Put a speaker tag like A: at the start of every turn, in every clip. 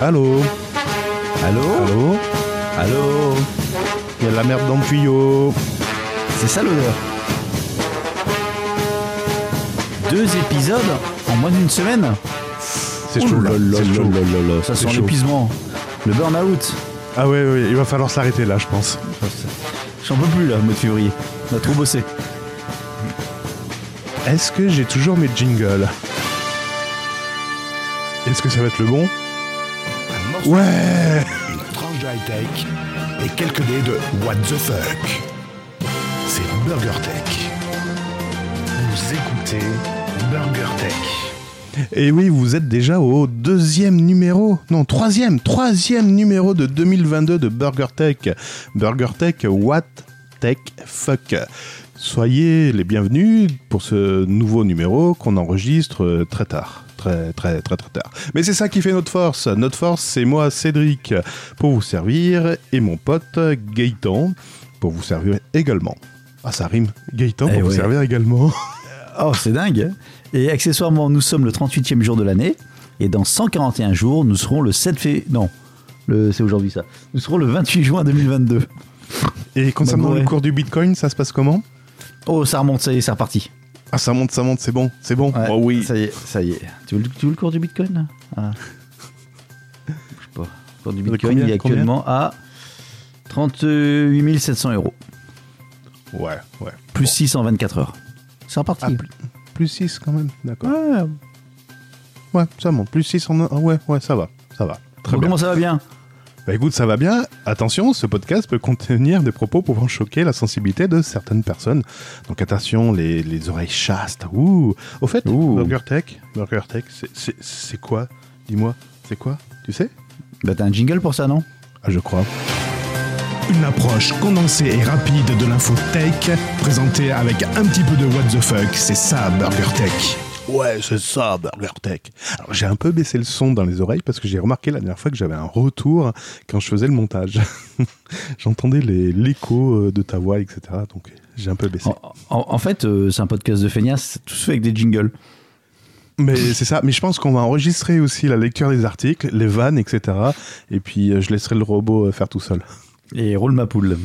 A: Allô
B: Allô
A: Allô
B: Allô
A: Il y a de la merde dans le tuyau.
B: C'est ça l'odeur Deux épisodes en moins d'une semaine
A: C'est chaud là. c'est chaud.
B: Ça sent
A: chaud.
B: l'épuisement. Le burn-out.
A: Ah ouais, ouais, il va falloir s'arrêter là, je pense.
B: J'en peux plus là, mois de février. On a trop bossé.
A: Est-ce que j'ai toujours mes jingles? Est-ce que ça va être le bon? Ouais
C: une tranche de high-tech et quelques dés de What the fuck. C'est Burger Tech. Vous écoutez Burger Tech.
A: Et oui, vous êtes déjà au deuxième numéro, non, troisième, troisième numéro de 2022 de Burger Tech. Burger Tech, what tech fuck. Soyez les bienvenus pour ce nouveau numéro qu'on enregistre euh, très tard. Très, très, très, très tard. Mais c'est ça qui fait notre force. Notre force, c'est moi, Cédric, pour vous servir, et mon pote Gaëtan, pour vous servir également. Ah, ça rime. Gaëtan,
B: Eh
A: pour vous
B: ouais.
A: servir également.
B: Oh, c'est dingue. Et accessoirement, nous sommes le 38e jour de l'année. Et dans 141 jours, nous serons le 7 février. Non, le... c'est aujourd'hui ça. Nous serons le 28 juin 2022.
A: Et concernant
B: Bah,
A: le cours du Bitcoin, ça se passe comment?
B: Oh, ça remonte, ça y est, c'est reparti.
A: Ah, ça monte, ça monte, c'est bon, c'est bon.
B: Ouais,
A: oh oui.
B: Ça y est, ça y est. Tu veux, le- tu veux le cours du Bitcoin là? Ah. Je sais pas. Le cours du Bitcoin,
A: combien,
B: il est
A: combien?
B: actuellement à 38 700 euros.
A: Ouais, ouais.
B: Plus 624 heures. C'est reparti.
A: Ah, plus, plus 6 quand même, d'accord.
B: Ouais.
A: Ouais, ça monte. Plus 6 en un. ah ouais, ouais, ça va, ça va. Très
B: Bon,
A: bien.
B: comment ça va bien?
A: Bah écoute, ça va bien. Attention, ce podcast peut contenir des propos pouvant choquer la sensibilité de certaines personnes. Donc attention, les, les oreilles chastes. Ouh. Au fait,
B: Ouh.
A: Burger Tech, Burger Tech, c'est- c'est c'est quoi? Dis-moi, c'est quoi? Tu sais?
B: Bah t'as un jingle pour ça, non?
A: Ah, je crois.
C: Une approche condensée et rapide de l'info tech, présentée avec un petit peu de What the fuck. C'est ça, Burger Tech.
A: Ouais, c'est ça, Burger Tech. Alors, j'ai un peu baissé le son dans les oreilles parce que j'ai remarqué la dernière fois que j'avais un retour quand je faisais le montage. J'entendais les- l'écho euh, de ta voix, etc. Donc, j'ai un peu baissé.
B: en, en- en fait, euh, c'est un podcast de feignasse, tout se fait avec des jingles.
A: Mais c'est ça. Mais je pense qu'on va enregistrer aussi la lecture des articles, les vannes, etc. Et puis, euh, je laisserai le robot faire tout seul.
B: Et roule ma poule.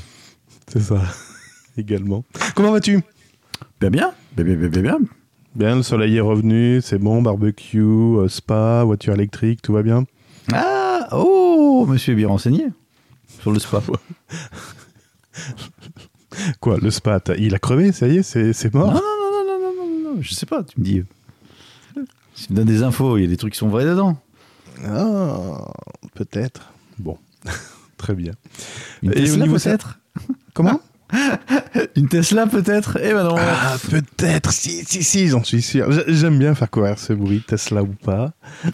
A: C'est ça. Également. Comment vas-tu?
B: Bien, bien. Bien, bien, bien, bien, bien.
A: Le soleil est revenu, c'est bon, barbecue, euh, spa, voiture électrique, tout va bien
B: Ah Oh Monsieur est bien renseigné sur le spa.
A: Quoi, le spa, t'as- il a crevé, ça y est, c'est c'est
B: Non,
A: mort?
B: Non, non, non, non, non, non, non, je sais pas, tu me dis. Tu me donnes des infos, il y a des trucs qui sont vrais dedans.
A: Ah, peut-être. Bon, très bien.
B: Une
A: Et au
B: Tesla
A: niveau
B: peut-être?
A: Comment?
B: Une Tesla peut-être? Eh ben non
A: Ah, peut-être, si, si, si, j'en suis sûr. J'aime bien faire courir ce bruit, Tesla ou pas.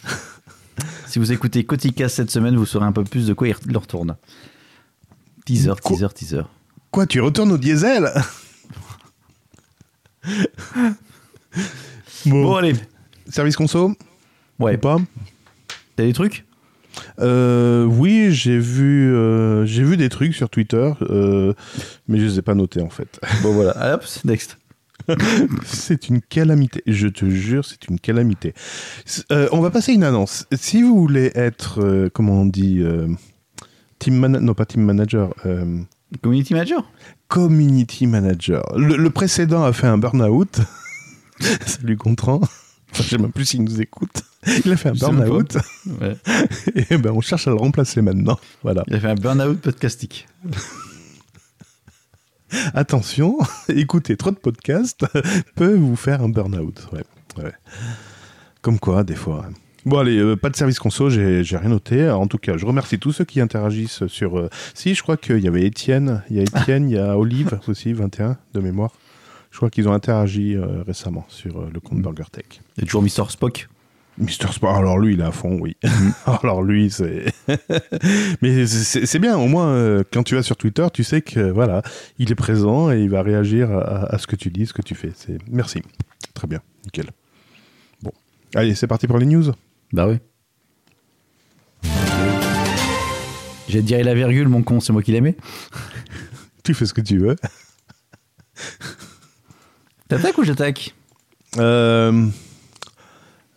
B: Si vous écoutez Kotika cette semaine, vous saurez un peu plus de quoi il leur retourne. Teaser,
A: Quoi
B: teaser, teaser.
A: Quoi, tu retournes au diesel? Bon,
B: Bon, allez.
A: service conso?
B: Ouais,
A: ou pas?
B: T'as des trucs?
A: Euh, oui, j'ai vu, euh, j'ai vu des trucs sur Twitter, euh, mais je les ai pas notés en fait.
B: Bon voilà, Allez, hop, next.
A: c'est une calamité. Je te jure, c'est une calamité. On va passer une annonce. Si vous voulez être, comment on dit, team manager, non pas team manager,
B: Community manager?
A: community manager. Le, le précédent a fait un burn-out. Salut Gontran. Enfin, je sais même plus s'il nous écoute. Il a fait un burn-out.
B: Ouais.
A: Et ben, on cherche à le remplacer maintenant. Voilà.
B: Il a fait un burn-out podcastique.
A: Attention, écouter trop de podcasts peut vous faire un burn-out. Ouais, ouais. Comme quoi, des fois. Bon, allez, euh, pas de service conso, j'ai j'ai rien noté. En tout cas, je remercie tous ceux qui interagissent sur. euh, Si, je crois qu'il y avait Étienne, il y a Étienne, il y a Olive aussi, 21 de mémoire. Je crois qu'ils ont interagi euh, récemment sur euh, le compte Burger Tech.
B: Il y a toujours Mister Spock.
A: Mister Sport, alors lui, il est à fond, oui. alors lui, c'est. Mais c'est bien, au moins, euh, quand tu vas sur Twitter, tu sais que, voilà, il est présent et il va réagir à, à ce que tu dis, ce que tu fais. Merci. Très bien, nickel. Bon. Allez, c'est parti pour les news.
B: Bah oui. J'ai dit la virgule, mon con, c'est moi qui l'aimais.
A: Tu fais ce que tu veux.
B: T'attaques ou j'attaque
A: Euh,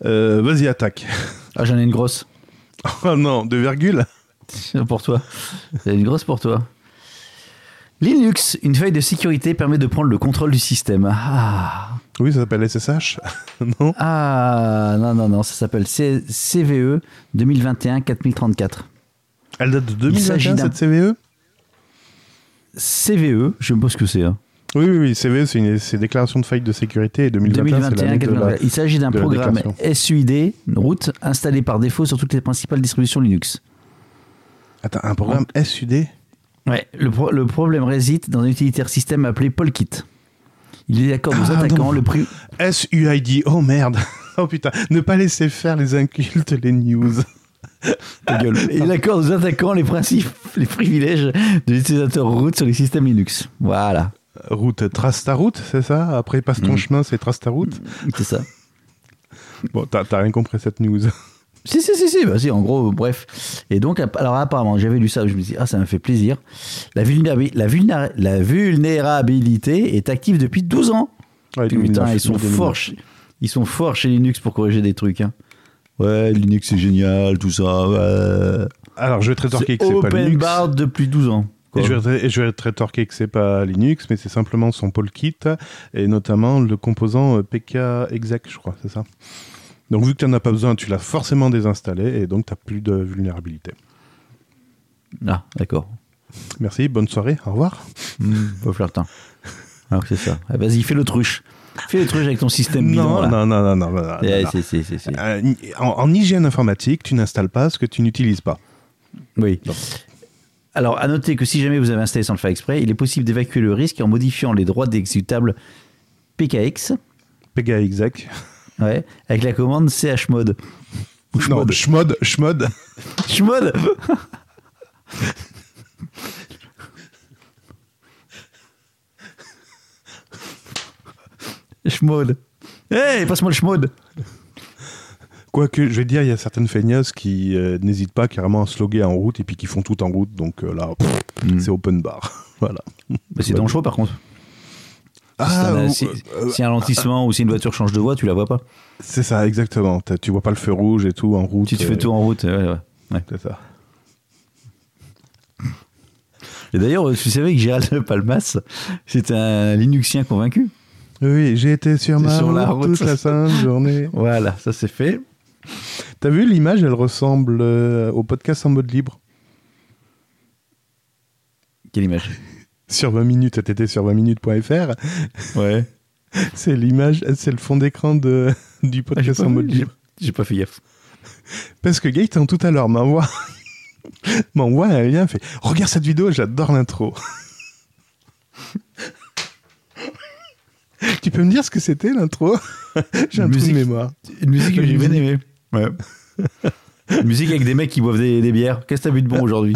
A: euh, Vas-y, attaque.
B: Ah, j'en ai une grosse.
A: Oh non, deux virgules
B: pour toi. C'est une grosse pour toi. Linux, une faille de sécurité permet de prendre le contrôle du système. Ah,
A: Oui, ça s'appelle SSH Non
B: ah non, non, non, ça s'appelle CVE 2021 4034.
A: Elle date de
B: Il s'agit
A: 2021,
B: d'un-
A: cette CVE
B: CVE, je sais même pas ce que c'est. hein.
A: Oui, oui, oui, CVE, c'est une déclaration de faillite de sécurité et 2021, c'est
B: 2021
A: l'année de la...
B: 4034. Il s'agit d'un programme. SUID, route, installé par défaut sur toutes les principales distributions Linux.
A: Attends, un programme SUD
B: Ouais, le, pro- le problème réside dans un utilitaire système appelé Polkit. Il accorde aux
A: Ah,
B: attaquants
A: non.
B: le prix.
A: SUID, oh merde Oh putain, ne pas laisser faire les incultes, les news.
B: Ta gueule. Il accorde aux attaquants les principes, les privilèges de l'utilisateur root sur les systèmes Linux. Voilà,
A: Route, trace ta route, c'est ça? Après, passe ton
B: Mm.
A: chemin, c'est trace ta route
B: c'est ça.
A: Bon, t'as rien compris cette news.
B: Si, si, si, si, bah, si, en gros, bref. Et donc, alors apparemment, j'avais lu ça, je me suis dit, ah, ça me fait plaisir. La, vulnérabi- la, vulnéra- la vulnérabilité est active depuis 12 ans.
A: Ouais,
B: Putain,
A: 2009,
B: ils sont
A: 2009.
B: forts. chez- Ils sont forts chez Linux pour corriger des trucs. hein. Ouais, Linux c'est génial, tout ça. ouais.
A: Alors, je vais te rétorquer que c'est pas
B: open
A: Linux.
B: bar depuis 12 ans.
A: Et je, vais, je vais te rétorquer que c'est pas Linux, mais c'est simplement son pôle kit et notamment le composant euh, PK exec, je crois, c'est ça. Donc vu que tu n'en as pas besoin, tu l'as forcément désinstallé et donc tu n'as plus de vulnérabilité.
B: Ah, d'accord.
A: Merci, bonne soirée, au revoir.
B: Hmm, pas flirtant. Alors c'est ça. Ah, Vas-y, fais l'autruche. Fais l'autruche avec ton système bidon.
A: Non,
B: là.
A: non, non, non, non, non, non,
B: Eh,
A: non.
B: c'est- c'est-
A: Euh, en, en hygiène informatique, tu n'installes pas ce que tu n'utilises pas.
B: Oui. Alors, à noter que si jamais vous avez installé sans le faire exprès, il est possible d'évacuer le risque en modifiant les droits d'exécutable PKX
A: PK exec.
B: ouais, avec la commande chmod.
A: Non,
B: chmod.
A: schmod.
B: Chmod Chmod. Hey, passe-moi le chmod.
A: Quoique, je vais dire, il y a certaines feignasses qui euh, n'hésitent pas carrément à se loguer en route et puis qui font tout en route. Donc euh, là, pff,
B: Hmm.
A: c'est open bar. voilà.
B: Bah, c'est dangereux par contre.
A: Ah,
B: si,
A: ou-
B: si-
A: euh,
B: si un ralentissement ou si une voiture change de voie, tu la vois pas.
A: C'est ça, exactement. Tu vois pas le feu rouge et tout en route.
B: Tu te fais tout en route. ouais, ouais. Ouais.
A: C'est ça.
B: Et d'ailleurs, tu savais que Gérald Palmas, c'est un Linuxien convaincu?
A: Oui, j'ai été sur ma
B: Sur
A: route,
B: la route.
A: toute la sainte journée.
B: Voilà, ça c'est fait.
A: T'as vu l'image, elle ressemble euh, au podcast en mode libre.
B: Quelle image?
A: Sur 20 minutes, t'étais sur 20minutes.fr.
B: Ouais.
A: C'est l'image, c'est le fond d'écran de, du
B: Ah,
A: podcast en mode
B: vu,
A: libre.
B: j'ai pas fait gaffe.
A: Parce que Gaëtan tout à l'heure m'envoie m'envoie un lien, fait regarde cette vidéo, j'adore l'intro. tu peux me dire ce que c'était l'intro? J'ai un trou de
B: musique.
A: mémoire.
B: Une musique que j'ai bien aimée. Ouais. Musique avec des mecs qui boivent des, des bières. Qu'est-ce que t'as bu de bon aujourd'hui?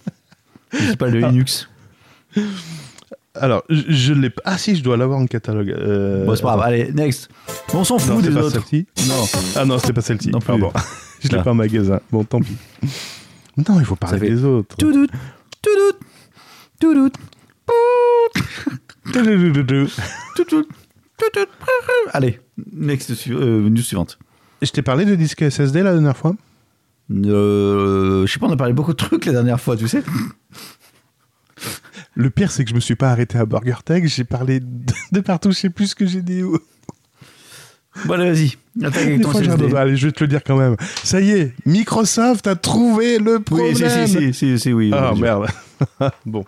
B: C'est pas le Linux.
A: Alors, je, je l'ai pas. Ah si, je dois l'avoir en catalogue. Euh,
B: Bon, c'est pas grave. Allez, next. On s'en
A: Non,
B: fout
A: c'est
B: des
A: pas
B: autres.
A: celle-ci.
B: Non.
A: Ah non, c'était pas celle-ci.
B: Non plus.
A: Pardon. je l'ai
B: Ah.
A: pas en magasin. Bon, tant pis. Non, il faut parler
B: fait
A: des autres.
B: Tout doute. Tout doute. Tout doute. Tout doute. Tout doute. Allez, next, euh, news suivante.
A: Je t'ai parlé de disque SSD la dernière fois
B: Euh, je sais pas, on a parlé beaucoup de trucs la dernière fois, tu sais.
A: Le pire, c'est que je me suis pas arrêté à Burger Tech. J'ai parlé de, partout. Je sais plus ce que j'ai dit.
B: Bon, allez, vas-y. Attaque avec ton SSD.
A: Allez, je vais te le dire quand même. Ça y est, Microsoft a trouvé le problème.
B: Oui, si, si, si, si, si, oui.
A: Ah merde. bon.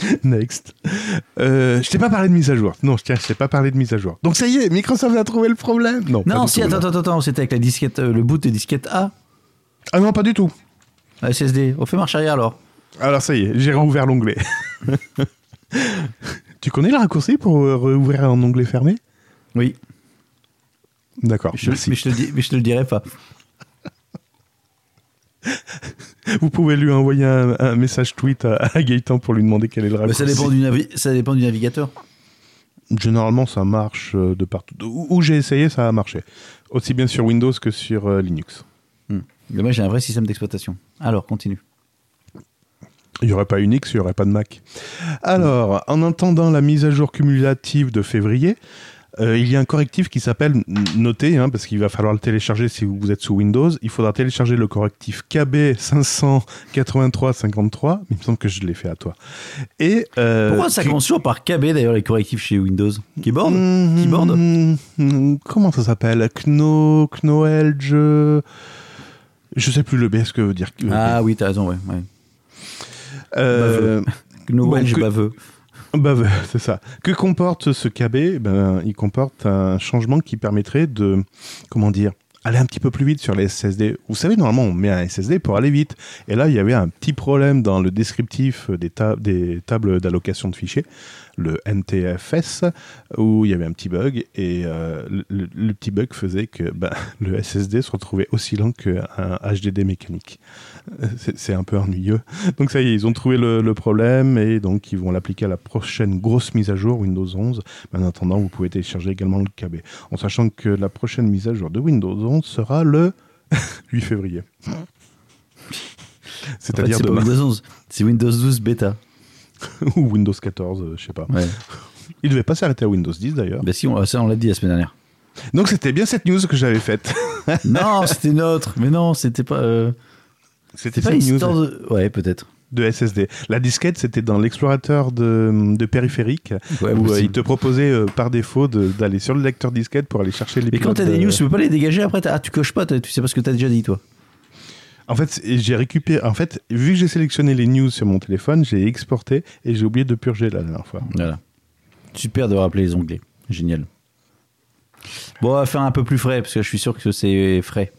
A: Next. Euh, je t'ai pas parlé de mise à jour. Non, je tiens, je t'ai pas parlé de mise à jour. Donc ça y est, Microsoft a trouvé le problème. Non.
B: Non, si, attends, attends, attends, c'était avec la disquette, euh, le boot de disquette A,
A: Ah non, pas du tout.
B: la SSD. On fait marche arrière alors.
A: Alors ça y est, j'ai rouvert l'onglet. tu connais le raccourci pour euh, rouvrir un onglet fermé?
B: Oui,
A: D'accord.
B: mais, mais je te le dirai pas.
A: Vous pouvez lui envoyer un, un message tweet à, à Gaëtan pour lui demander quel est le
B: Mais
A: raccourci.
B: ça, dépend du navi- ça dépend du navigateur.
A: Généralement, ça marche euh, de partout. Où, où j'ai essayé, ça a marché. Aussi bien sur Windows que sur euh, Linux.
B: Hmm. Mais moi, j'ai un vrai système d'exploitation. Alors, continue.
A: Il n'y aurait pas Unix, il n'y aurait pas de Mac. Alors, en attendant la mise à jour cumulative de février, Euh, il y a un correctif qui s'appelle, notez, hein, parce qu'il va falloir le télécharger si vous êtes sous Windows, il faudra télécharger le correctif KB 583-53, il me semble que je l'ai fait à toi. Et, euh,
B: Pourquoi ça commence toujours par KB d'ailleurs les correctifs chez Windows? Keyboard
A: Mmh,
B: Keyboard
A: mmh, Comment ça s'appelle? Kno, Knoelge Je sais plus le B, ce que veut dire.
B: Ah oui, t'as raison, ouais. ouais.
A: Euh,
B: baveux.
A: Bah, bah, c'est ça. Que comporte ce KB ben, Il comporte un changement qui permettrait de, comment dire, aller un petit peu plus vite sur les SSD. Vous savez, normalement, on met un SSD pour aller vite. Et là, il y avait un petit problème dans le descriptif des, des tables d'allocation de fichiers, le NTFS, où il y avait un petit bug. Et euh, le, petit bug faisait que ben, le SSD se retrouvait aussi lent qu'un HDD mécanique. Euh, C'est un peu ennuyeux. Donc ça y est, ils ont trouvé le, le problème et donc ils vont l'appliquer à la prochaine grosse mise à jour Windows 11. Mais en attendant, vous pouvez télécharger également le KB. En sachant que la prochaine mise à jour de Windows 11 sera le 8 février.
B: En fait,
A: C'est-à-dire
B: c'est pas. Windows 11, c'est Windows 12 bêta.
A: Ou Windows 14, euh, je sais pas.
B: Ouais.
A: Il devait pas s'arrêter à Windows 10 d'ailleurs.
B: bah si, on, ça on l'a dit la semaine dernière.
A: Donc c'était bien cette news que j'avais faite.
B: non, c'était notre. Mais non, c'était pas. euh,
A: C'était
B: C'était pas
A: cette news
B: de. Ouais, peut-être.
A: de SSD. La disquette, c'était dans l'explorateur de, de périphérique,
B: Ouais,
A: où euh,
B: possible.
A: il te proposait euh, par défaut de- d'aller sur le lecteur disquette pour aller chercher les
B: Mais quand
A: pilotes
B: t'as des
A: de-
B: news, tu peux pas les dégager après. t'as- Ah, tu coches pas, t'as- tu sais pas ce que t'as déjà dit, toi.
A: En fait, j'ai récupéré. En fait, vu que j'ai sélectionné les news sur mon téléphone, j'ai exporté et j'ai oublié de purger la dernière fois.
B: Voilà. Super de rappeler les onglets. Génial. Bon, on va faire un peu plus frais, parce que je suis sûr que c'est frais.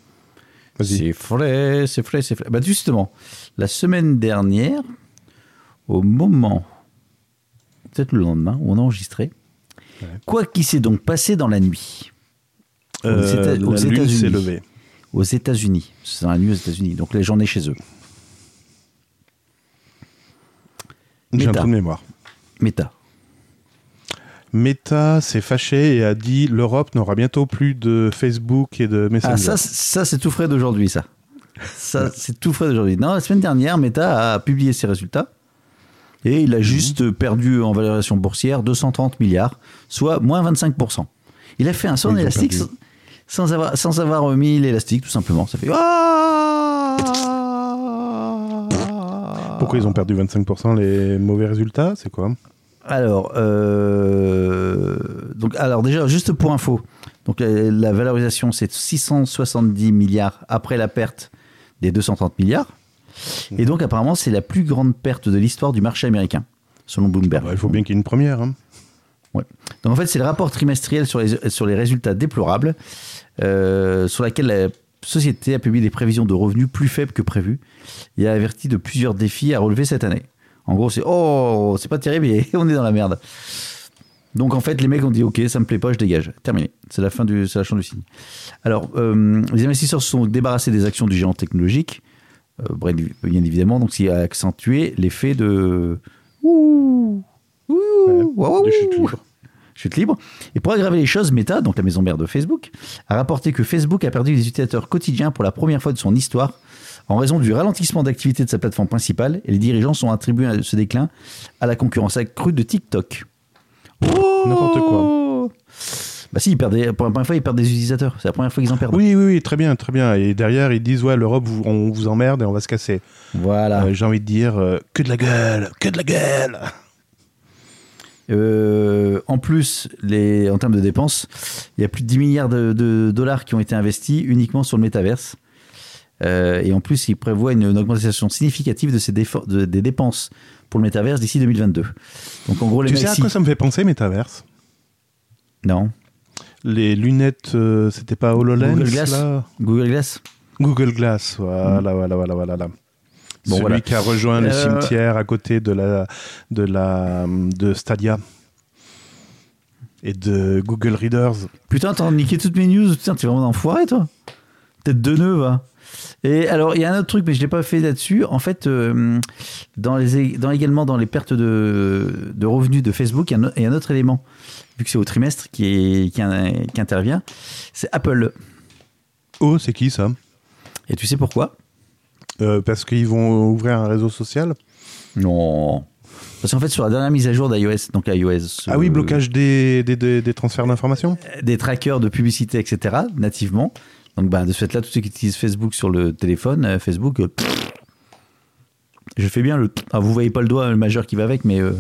A: Vas-y.
B: C'est frais, c'est frais, c'est frais. Bah, justement, la semaine dernière, au moment, peut-être le lendemain, où on a enregistré,
A: Ouais.
B: quoi qui s'est donc passé dans la nuit?
A: Euh,
B: aux
A: la lune
B: États-Unis.
A: s'est levée.
B: Aux États-Unis C'est dans la nuit aux États-Unis, donc les gens chez eux.
A: J'ai un trou de mémoire.
B: Meta.
A: Meta s'est fâché et a dit l'Europe n'aura bientôt plus de Facebook et de Messenger.
B: Ah, ça, c'est- ça c'est tout frais d'aujourd'hui, ça. Ça, c'est tout frais d'aujourd'hui. Non, la semaine dernière, Meta a publié ses résultats et il a juste perdu en valorisation boursière 230 milliards, soit moins 25%. Il a fait un saut en élastique. Sans, avoir, sans avoir remis l'élastique, tout simplement. Ça fait. Ah
A: Pourquoi ils ont perdu 25% les mauvais résultats? C'est quoi?
B: Alors, euh, donc, alors déjà, juste pour info, donc la, la valorisation c'est 670 milliards après la perte des 230 milliards. Et donc apparemment c'est la plus grande perte de l'histoire du marché américain, selon Bloomberg.
A: Bah, Il faut bien qu'il y ait une première. hein.
B: Donc en fait c'est le rapport trimestriel sur les, sur les résultats déplorables, euh, sur laquelle la société a publié des prévisions de revenus plus faibles que prévu et a averti de plusieurs défis à relever cette année. En gros c'est oh c'est pas terrible on est dans la merde. Donc en fait les mecs ont dit ok ça me plaît pas je dégage terminé c'est la fin du la du signe. Alors euh, les investisseurs se sont débarrassés des actions du géant technologique euh, bien évidemment donc ce qui a accentué l'effet de ouh ouh waouh,
A: de chute libre.
B: chute libre. Et pour aggraver les choses, Meta, donc la maison mère de Facebook, a rapporté que Facebook a perdu des utilisateurs quotidiens pour la première fois de son histoire en raison du ralentissement d'activité de sa plateforme principale et les dirigeants sont attribués à ce déclin à la concurrence accrue de TikTok. Oh
A: N'importe quoi.
B: Bah si, ils perdent pour la première fois, ils perdent des utilisateurs. C'est la première fois qu'ils en perdent.
A: Oui, oui, oui, très bien, très bien. Et derrière, ils disent ouais, l'Europe, on vous emmerde et on va se casser.
B: Voilà.
A: Euh, J'ai envie de dire euh, que de la gueule, que de la gueule.
B: Euh, en plus, les, en termes de dépenses, il y a plus de 10 milliards de, de dollars qui ont été investis uniquement sur le métaverse. Euh, et en plus, il prévoit une, une augmentation significative de ces de- des dépenses pour le métaverse d'ici 2022. Donc en gros, les
A: Tu sais à quoi ça me fait penser, Metaverse
B: Non.
A: Les lunettes, euh, c'était pas HoloLens
B: Google Glass.
A: là?
B: Google Glass
A: Google Glass, voilà, voilà, voilà, voilà. voilà.
B: Bon,
A: Celui
B: voilà.
A: qui a rejoint le
B: Euh,
A: cimetière à côté de la de la de Stadia et de Google Readers.
B: Putain, t'as niqué toutes mes news. Putain, t'es vraiment un enfoiré, toi. Tête de nœud, va. Et alors, il y a un autre truc, mais je l'ai pas fait là-dessus. En fait, euh, dans les, dans, également dans les pertes de, de revenus de Facebook, il y, a un, il y a un autre élément, vu que c'est au trimestre qui, est, qui, qui intervient, c'est Apple.
A: Oh, c'est qui ça?
B: Et tu sais pourquoi?
A: Euh, Parce qu'ils vont ouvrir un réseau social.
B: Non. Parce qu'en fait, sur la dernière mise à jour d'iOS, donc iOS.
A: Ah oui,
B: euh,
A: blocage des, des, des- des transferts d'informations
B: Des trackers de publicité, etc., nativement. Donc, bah, de ce fait-là, tous ceux qui utilisent Facebook sur le téléphone, euh, Facebook. euh, pff, je fais bien le. Ah, vous voyez pas le doigt le majeur qui va avec, mais. euh,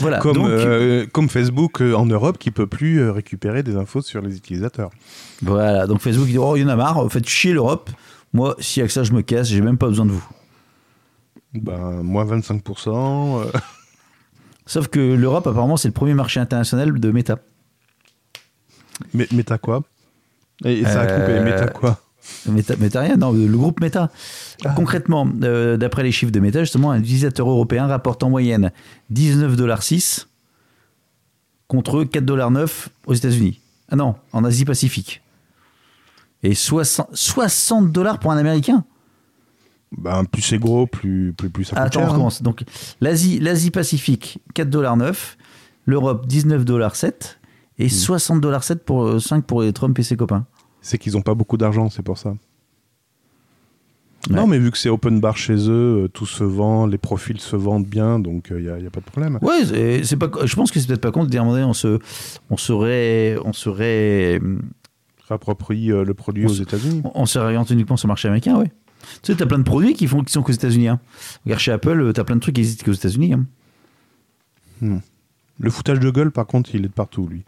B: voilà.
A: comme,
B: donc,
A: euh, comme Facebook euh, en Europe qui peut plus euh, récupérer des infos sur les utilisateurs.
B: Voilà. Donc, Facebook, dit Oh, il y en a marre, faites chier l'Europe. Moi, si avec ça, je me casse, j'ai même pas besoin de vous.
A: Ben, moins 25%. euh,
B: Sauf que l'Europe, apparemment, c'est le premier marché international de Meta.
A: mais Meta quoi? Et, et ça a
B: Euh,
A: coupé. Meta quoi?
B: Meta, Meta rien, non, le groupe Meta. Concrètement, euh, d'après les chiffres de Meta, justement, un utilisateur européen rapporte en moyenne 19,6$ contre 4,9$ aux États-Unis. Ah non, en Asie-Pacifique. Et 60, 60 dollars pour un Américain.
A: Ben, plus c'est gros, plus, plus, plus ça coûte
B: Attends,
A: cher,
B: on
A: hein.
B: Donc, l'Asie, l'Asie-Pacifique, 4,9$. L'Europe, 19,7$. Et 60,7$ pour euh, 5 pour les Trump et ses copains.
A: C'est qu'ils ont pas beaucoup d'argent, c'est pour ça.
B: Ouais.
A: Non, mais vu que c'est open bar chez eux, euh, tout se vend, les profils se vendent bien, donc il n'y a, y a pas de problème.
B: Ouais, c'est- c'est pas. Je pense que c'est peut-être pas con de dire on se, on serait, on serait,
A: Rapproprie euh, le produit
B: On
A: aux
B: se-
A: États-Unis.
B: on serait orienté uniquement sur le marché américain, ouais. Tu sais, t'as plein de produits qui font, qui sont qu'aux États-Unis. Hein. Regarde chez Apple, euh, t'as plein de trucs qui existent qu'aux États-Unis. Hein.
A: Le foutage de gueule, par contre, il est de partout, lui.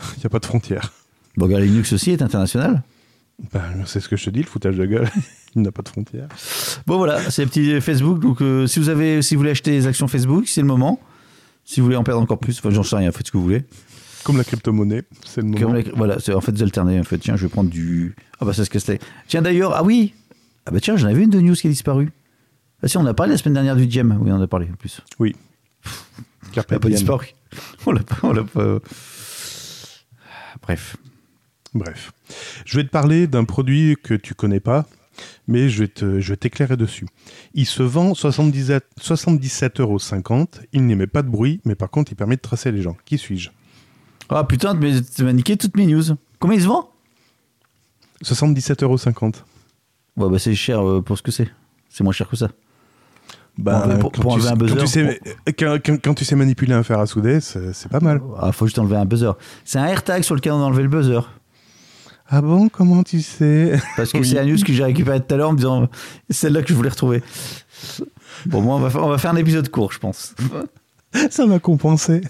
A: Il n'y a pas de frontières.
B: Bon, regarde, Linux aussi est international.
A: Ben, c'est ce que je te dis, le foutage de gueule, il n'a pas de frontières.
B: Bon, voilà, c'est le petit Facebook. Donc, euh, si vous avez, si vous voulez acheter des actions Facebook, c'est le moment. Si vous voulez en perdre encore plus, enfin, j'en sais rien, faites ce que vous voulez.
A: Comme la crypto-monnaie, c'est le moment.
B: La- voilà, c'est en fait vous alternez. En fait, tiens, je vais prendre du. Ah bah c'est ce que c'était. Tiens d'ailleurs, ah oui. Ah bah tiens, j'en avais une de news qui a disparu. Ah si, on a parlé la semaine dernière du Gem. Oui, on en a parlé en plus.
A: Oui. Carpe
B: pas
A: diem.
B: disparu. On l'a pas. On l'a pas. Bref.
A: Bref. Je vais te parler d'un produit que tu connais pas, mais je vais te- je vais t'éclairer dessus. Il se vend 77 77,50 euros. Il n'émet pas de bruit, mais par contre, il permet de tracer les gens. Qui suis-je?
B: Ah putain, tu m'as niqué toutes mes news. Combien il se vend
A: 77,50 euros.
B: Ouais, bah c'est cher euh, pour ce que c'est. C'est moins cher que ça.
A: Bah,
B: pour-
A: quand
B: pour
A: tu
B: un
A: quand
B: buzzer,
A: tu sais- quand- quand- quand tu sais manipuler un fer à souder, c'est pas mal.
B: Ah, faut juste enlever un buzzer. C'est un AirTag sur lequel on a enlevé le buzzer.
A: Ah bon? Comment tu sais?
B: Parce que
A: Oui.
B: c'est la news que j'ai récupérée tout à l'heure en me disant celle-là que je voulais retrouver. Bon, moi, on va, on va faire un épisode court, je pense.
A: Ça m'a compensé.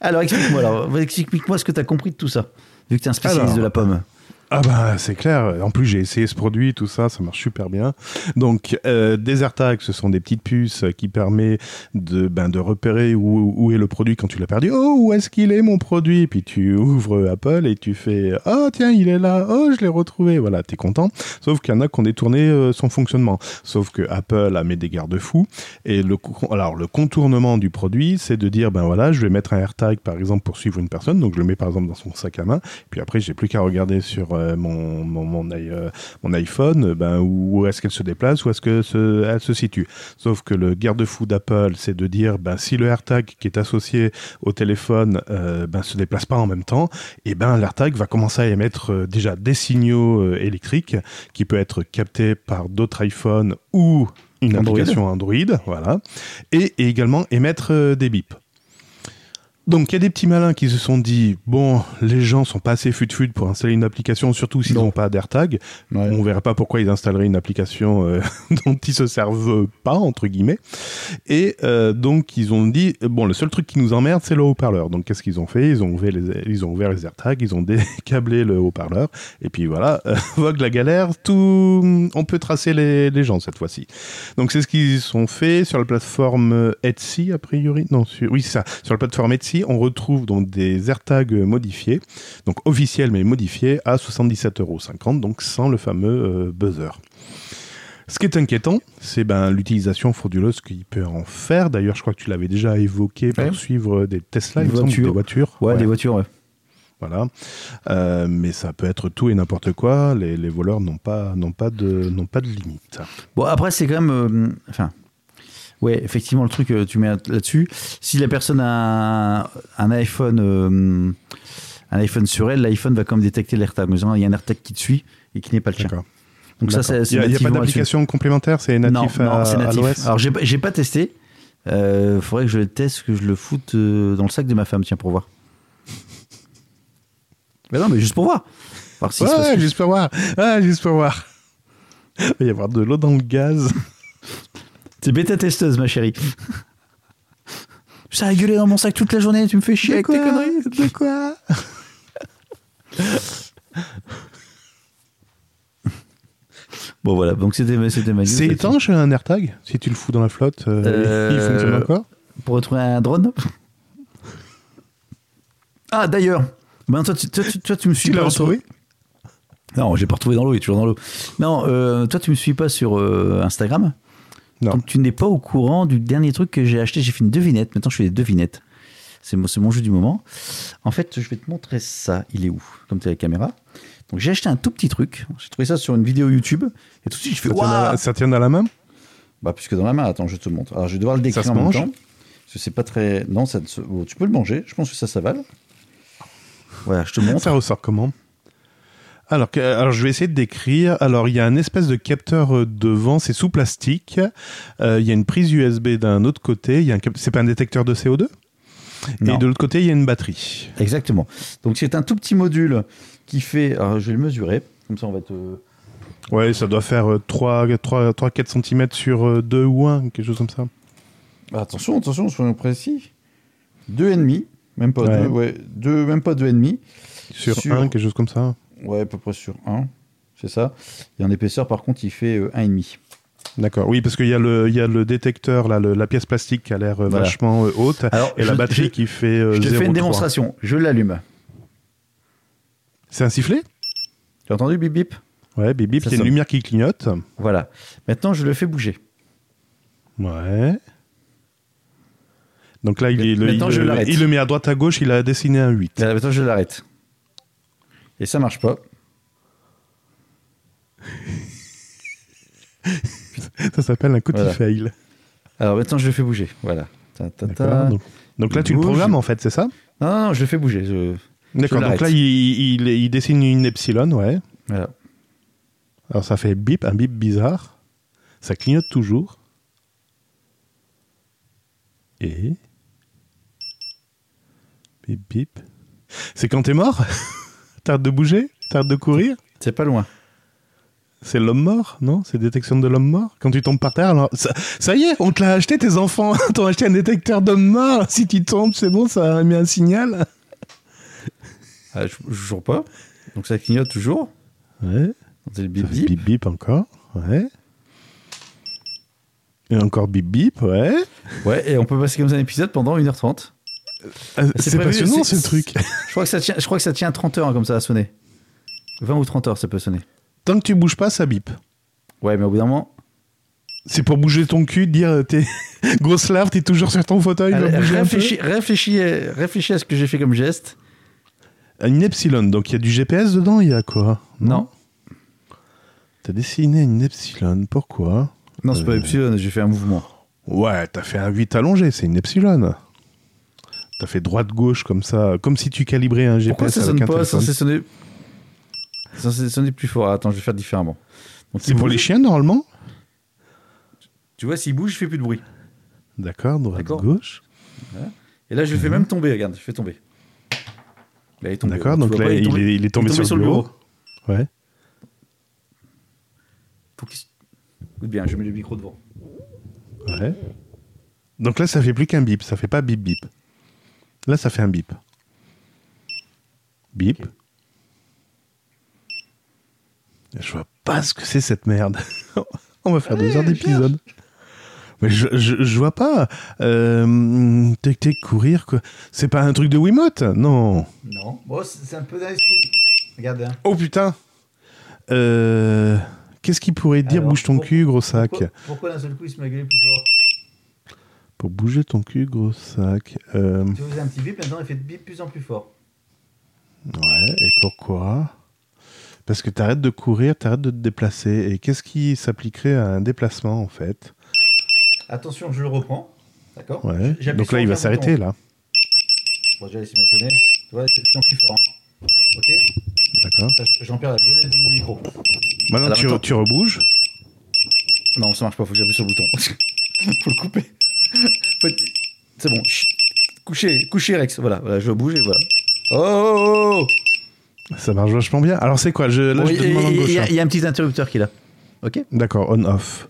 B: Alors, explique-moi, alors, explique-moi ce que tu as compris de tout ça, vu que tu es un spécialiste
A: Alors,
B: de la pomme.
A: Ah bah c'est clair. En plus j'ai essayé ce produit, tout ça, ça marche super bien. Donc euh, des AirTags, ce sont des petites puces qui permettent de ben de repérer où, où est le produit quand tu l'as perdu. Oh où est-ce qu'il est mon produit? Puis tu ouvres Apple et tu fais oh tiens il est là, oh je l'ai retrouvé. Voilà t'es content. Sauf qu'il y en a qui ont détourné euh, son fonctionnement. Sauf que Apple a mis des garde-fous et le alors le contournement du produit c'est de dire ben voilà je vais mettre un AirTag par exemple pour suivre une personne. Donc je le mets par exemple dans son sac à main. Puis après, j'ai plus qu'à regarder sur euh, mon, mon, mon, i- euh, mon iPhone ben, où est-ce qu'elle se déplace, où est-ce que se, situe. Sauf que le garde-fou d'Apple, c'est de dire ben, si le AirTag qui est associé au téléphone euh, ben, se déplace pas en même temps, et ben l'AirTag va commencer à émettre euh, déjà des signaux euh, électriques qui peut être captés par d'autres iPhones ou une
B: Android.
A: application Android, voilà, et, et également émettre des bips. Donc il y a des petits malins qui se sont dit bon les gens sont pas assez fut-fut pour installer une application surtout s'ils
B: Non.
A: n'ont pas d'AirTag. On verrait pas pourquoi ils installeraient une application euh, dont ils se servent pas entre guillemets. Et euh, donc ils ont dit bon le seul truc qui nous emmerde c'est le haut-parleur. Donc qu'est-ce qu'ils ont fait? Ils ont ouvert les ils ont ouvert les AirTags, ils ont décablé le haut-parleur et puis voilà euh, vogue la galère. Tout on peut tracer les, les gens cette fois-ci. Donc c'est ce qu'ils ont fait sur la plateforme Etsy a priori. Non sur, oui c'est ça sur la plateforme Etsy on retrouve donc des AirTags modifiés donc officiels mais modifiés à 77,50€ donc sans le fameux euh, buzzer. Ce qui est inquiétant, c'est ben, l'utilisation frauduleuse qu'il peut en faire. D'ailleurs, je crois que tu l'avais déjà évoqué pour
B: Ouais.
A: suivre des Tesla,
B: Des
A: il me semble,
B: voitures.
A: des voitures.
B: Ouais,
A: Ouais,
B: des voitures, ouais.
A: Voilà. Euh, mais ça peut être tout et n'importe quoi. Les, les voleurs n'ont pas, pas de, pas de limite.
B: Bon, après, c'est quand même. euh, enfin. Ouais, effectivement, le truc, euh, tu mets là-dessus. Si la personne a un, un iPhone. euh, un iPhone sur elle, l'iPhone va quand même détecter l'AirTag. Mais Il y a un AirTag qui te suit et qui n'est pas le tien. Donc ça, c'est
A: Il n'y a, il pas d'application complémentaire, c'est natif
B: non,
A: à,
B: natif. Alors, j'ai, pas testé, Euh, faudrait que je le teste, que je le foute dans le sac de ma femme, tiens, pour voir. mais non, mais juste pour voir. Si
A: Ouais, juste pour voir. Ah, juste pour voir. Il va y avoir de l'eau dans le gaz.
B: C'est bêta testeuse, ma chérie. Ça a gueulé dans mon sac toute la journée, tu me fais chier avec tes conneries.
A: De quoi
B: Bon, voilà, donc c'était c'était ma.
A: C'est étanche un AirTag Si tu le fous dans la flotte, euh,
B: Euh,
A: il fonctionne encore
B: Pour retrouver un drone Ah, d'ailleurs, ben, toi, tu, toi, tu- toi, tu me suis
A: Tu l'as retrouvé
B: Non, j'ai pas retrouvé dans l'eau, il est toujours dans l'eau. Non, euh, toi, tu me suis pas sur euh, Instagram
A: Non.
B: Donc, tu n'es pas au courant du dernier truc que j'ai acheté. J'ai fait une devinette. Maintenant, je fais des devinettes. C'est mon, jeu du moment. En fait, je vais te montrer ça. Il est où? Comme tu as la caméra. Donc, j'ai acheté un tout petit truc. J'ai trouvé ça sur une vidéo YouTube. Et tout de suite, je fais
A: ça tient, à
B: Waouh
A: la, ça tient à la main?
B: Bah, puisque dans la main, attends, je te montre. Alors, je vais devoir le décrire
A: se
B: en même
A: mange?
B: temps. Parce que c'est pas très. Non, ça bon, tu peux le manger. Je pense que ça s'avale. Voilà, je te montre.
A: Ça ressort comment? Alors, alors, je vais essayer de décrire. Alors, il y a un espèce de capteur euh, devant, c'est sous plastique. Euh, il y a une prise USB d'un autre côté. Il y a un cap- C'est pas un détecteur de CO2
B: Non.
A: Et de l'autre côté, il y a une batterie.
B: Exactement. Donc c'est un tout petit module qui fait. Alors je vais le mesurer. Comme ça on va te.
A: Ouais, ça doit faire euh, 3-4 cm sur euh, 2 ou 1, quelque chose comme ça.
B: Ah, attention, attention, soyons précis. Deux et demi, même pas
A: Ouais.
B: deux, ouais, deux, même pas deux et demi.
A: Sur,
B: Sur-
A: 1, quelque chose comme ça.
B: Ouais, à peu près sur un. C'est ça. Et en épaisseur, par contre, il fait euh, un et demi.
A: D'accord. Oui, parce qu'il y, a le- il y a le détecteur, là, le- la pièce plastique qui a l'air euh,
B: Voilà.
A: vachement euh, haute.
B: Alors,
A: et la batterie
B: je-
A: qui fait euh,
B: Je te fais
A: 0,3.
B: une démonstration. Je l'allume.
A: C'est un sifflet?
B: Tu as entendu bip bip
A: Ouais, bip bip, il y a une lumière qui clignote.
B: Voilà. Maintenant, je le fais bouger.
A: Ouais. Donc là, il, le,
B: Maintenant,
A: il,
B: je
A: le-
B: l'arrête.
A: il le met à droite à gauche, il a dessiné un 8.
B: Voilà, maintenant, je l'arrête. Et ça marche pas.
A: Ça s'appelle un côté
B: Voilà.
A: fail.
B: Alors maintenant, je le fais bouger. Voilà. Ta, ta, ta.
A: Donc, donc là, tu le programmes en fait, c'est ça?
B: Non, non, non, je le fais bouger. Je-
A: D'accord. Donc là, il, il- il dessine une epsilon, ouais.
B: Voilà.
A: Alors ça fait bip, un bip bizarre. Ça clignote toujours. Et. Bip bip. C'est quand t'es mort? T'arrêtes de bouger? T'arrêtes de courir?
B: C'est pas loin.
A: C'est l'homme mort, non? C'est détection de l'homme mort? Quand tu tombes par terre, alors. Ça, ça y est, on te l'a acheté, tes enfants T'ont acheté un détecteur d'homme mort. Si tu tombes, c'est bon, ça a mis un signal.
B: Ah, jure pas. Donc ça clignote toujours.
A: Ouais.
B: C'est le bip bip.
A: bip bip encore. Ouais. Et encore bip bip, ouais.
B: Ouais, et on peut passer comme ça un épisode pendant 1h30.
A: Ah, C'est passionnant ce truc.
B: Je crois que ça tient, je crois que ça tient 30 heures comme ça à sonner. 20 ou 30 heures ça peut sonner.
A: Tant que tu bouges pas, ça bip.
B: Ouais, mais au bout d'un moment.
A: C'est pour bouger ton cul, dire euh, t'es grosse larve, t'es toujours sur ton fauteuil,
B: Allez, réfléchis, réfléchis, à- réfléchis à ce que j'ai fait comme geste.
A: Une epsilon, donc il y a du GPS dedans, il y a quoi?
B: Non.
A: T'as dessiné une epsilon, pourquoi?
B: Non, c'est pas
A: Euh.
B: epsilon, j'ai fait un mouvement.
A: Ouais, t'as fait un 8 allongé, c'est une epsilon. T'as fait droite-gauche comme ça, comme si tu calibrais un GPS
B: Pourquoi ça sonne pas? Sonner. C'est censé sonner plus fort. Attends, je vais faire différemment.
A: C'est
B: il
A: pour
B: bouge.
A: les chiens normalement?
B: Tu vois, s'il bouge, je fais plus de bruit.
A: D'accord, droite-gauche.
B: Et là, je le fais même tomber, regarde, je fais tomber. Là, il est tombé.
A: D'accord, donc là,
B: pas,
A: il,
B: tombé-
A: est, il est tombé, sur, le bureau. Ouais.
B: Faut qu'il- Écoute bien, je mets le micro devant.
A: Ouais. Donc là, ça fait plus qu'un bip, ça fait pas bip bip. Là, ça fait un bip. Bip. Je vois pas ce que c'est cette merde. On va faire deux heures d'épisode. Mais je, je, je vois pas. Euh, tic tic courir quoi. C'est pas un truc de Wiimote? Non.
B: Non. Bon, c'est c'est un peu dans l'esprit. Regarde. hein.
A: Oh putain. Euh, Qu'est-ce qu'il pourrait dire
B: Alors,
A: bouge ton
B: pour-
A: cul gros sac?
B: Pourquoi, pourquoi d'un seul coup il se m'a gueulé plus fort?
A: Pour bouger ton cul gros sac. Euh,
B: Tu faisais un petit bip, maintenant il fait de bip plus en plus fort.
A: Ouais, et pourquoi? Parce que t'arrêtes de courir, t'arrêtes de te déplacer. Et qu'est-ce qui s'appliquerait à un déplacement en fait?
B: Attention, je le reprends. D'accord?
A: Ouais. Donc là, il va s'arrêter là.
B: Bon, déjà, laissez bien sonner. Tu vois, c'est de plus en plus fort. hein. Ok?
A: D'accord.
B: J'en perds la bonnette de mon micro.
A: Maintenant,
B: Alors,
A: tu, tu rebouges?
B: Non, ça marche pas, faut que j'appuie sur le bouton. faut le couper. C'est bon. chut. Couchez, couchez Rex. Voilà, voilà, je dois bouger, voilà. Oh, oh, oh.
A: Ça marche vachement bien. Alors c'est quoi? Je, Là,
B: Bon. Il y, a-
A: hein.
B: il y a un petit interrupteur qui est là. Ok?
A: D'accord, on-off.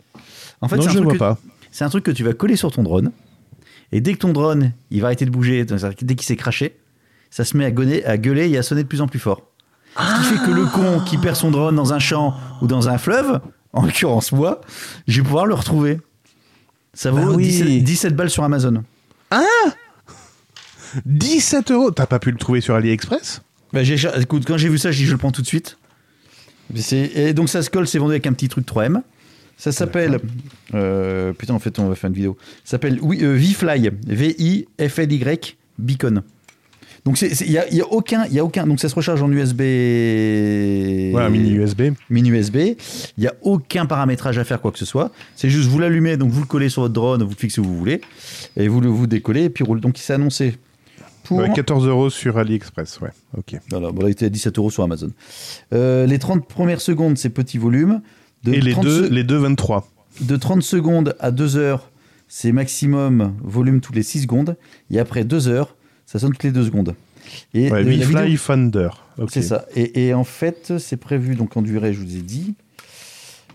B: En fait,
A: non, je
B: truc
A: vois
B: que-
A: pas.
B: C'est un truc que tu vas coller sur ton drone. Et dès que ton drone, il va arrêter de bouger, dès qu'il s'est craché, ça se met à gueuler, à gueuler et à sonner de plus en plus fort. Ce qui fait que le con qui perd son drone dans un champ ou dans un fleuve, en l'occurrence moi, je vais pouvoir le retrouver. Ça vaut
A: Bah oui.
B: 17, 17 balles sur Amazon.
A: 17 euros T'as pas pu le trouver sur AliExpress?
B: Bah, j'ai- écoute, quand j'ai vu ça, j'ai dit je le prends tout de suite. Et donc ça se colle, c'est vendu avec un petit truc 3M. Ça s'appelle. euh, putain, en fait, on va faire une vidéo. Ça s'appelle oui, euh, V-Fly. V-I-F-L-Y Beacon. Donc il n'y a, il y a aucun, il y a aucun. Donc ça se recharge en USB.
A: Un mini USB.
B: mini USB. Il n'y a aucun paramétrage à faire, quoi que ce soit. C'est juste vous l'allumez, donc vous le collez sur votre drone, vous le fixez où vous voulez, et vous le vous décollez, et puis roule. Donc il s'est annoncé pour.
A: Ouais, 14 euros sur AliExpress, ouais. Ok.
B: Voilà, bon, là, il était à 17 euros sur Amazon. Euh, les 30 premières secondes, c'est petit volume. De
A: Et les
B: 30
A: deux,
B: se-
A: les deux 23.
B: de 30 secondes à 2 heures, c'est maximum volume toutes les 6 secondes. Et après 2 heures, ça sonne toutes les 2 secondes. Et
A: Ouais, V-Fly
B: vidéo-
A: Thunder.
B: C'est ça. Et, et en fait, c'est prévu donc en durée, je vous ai dit.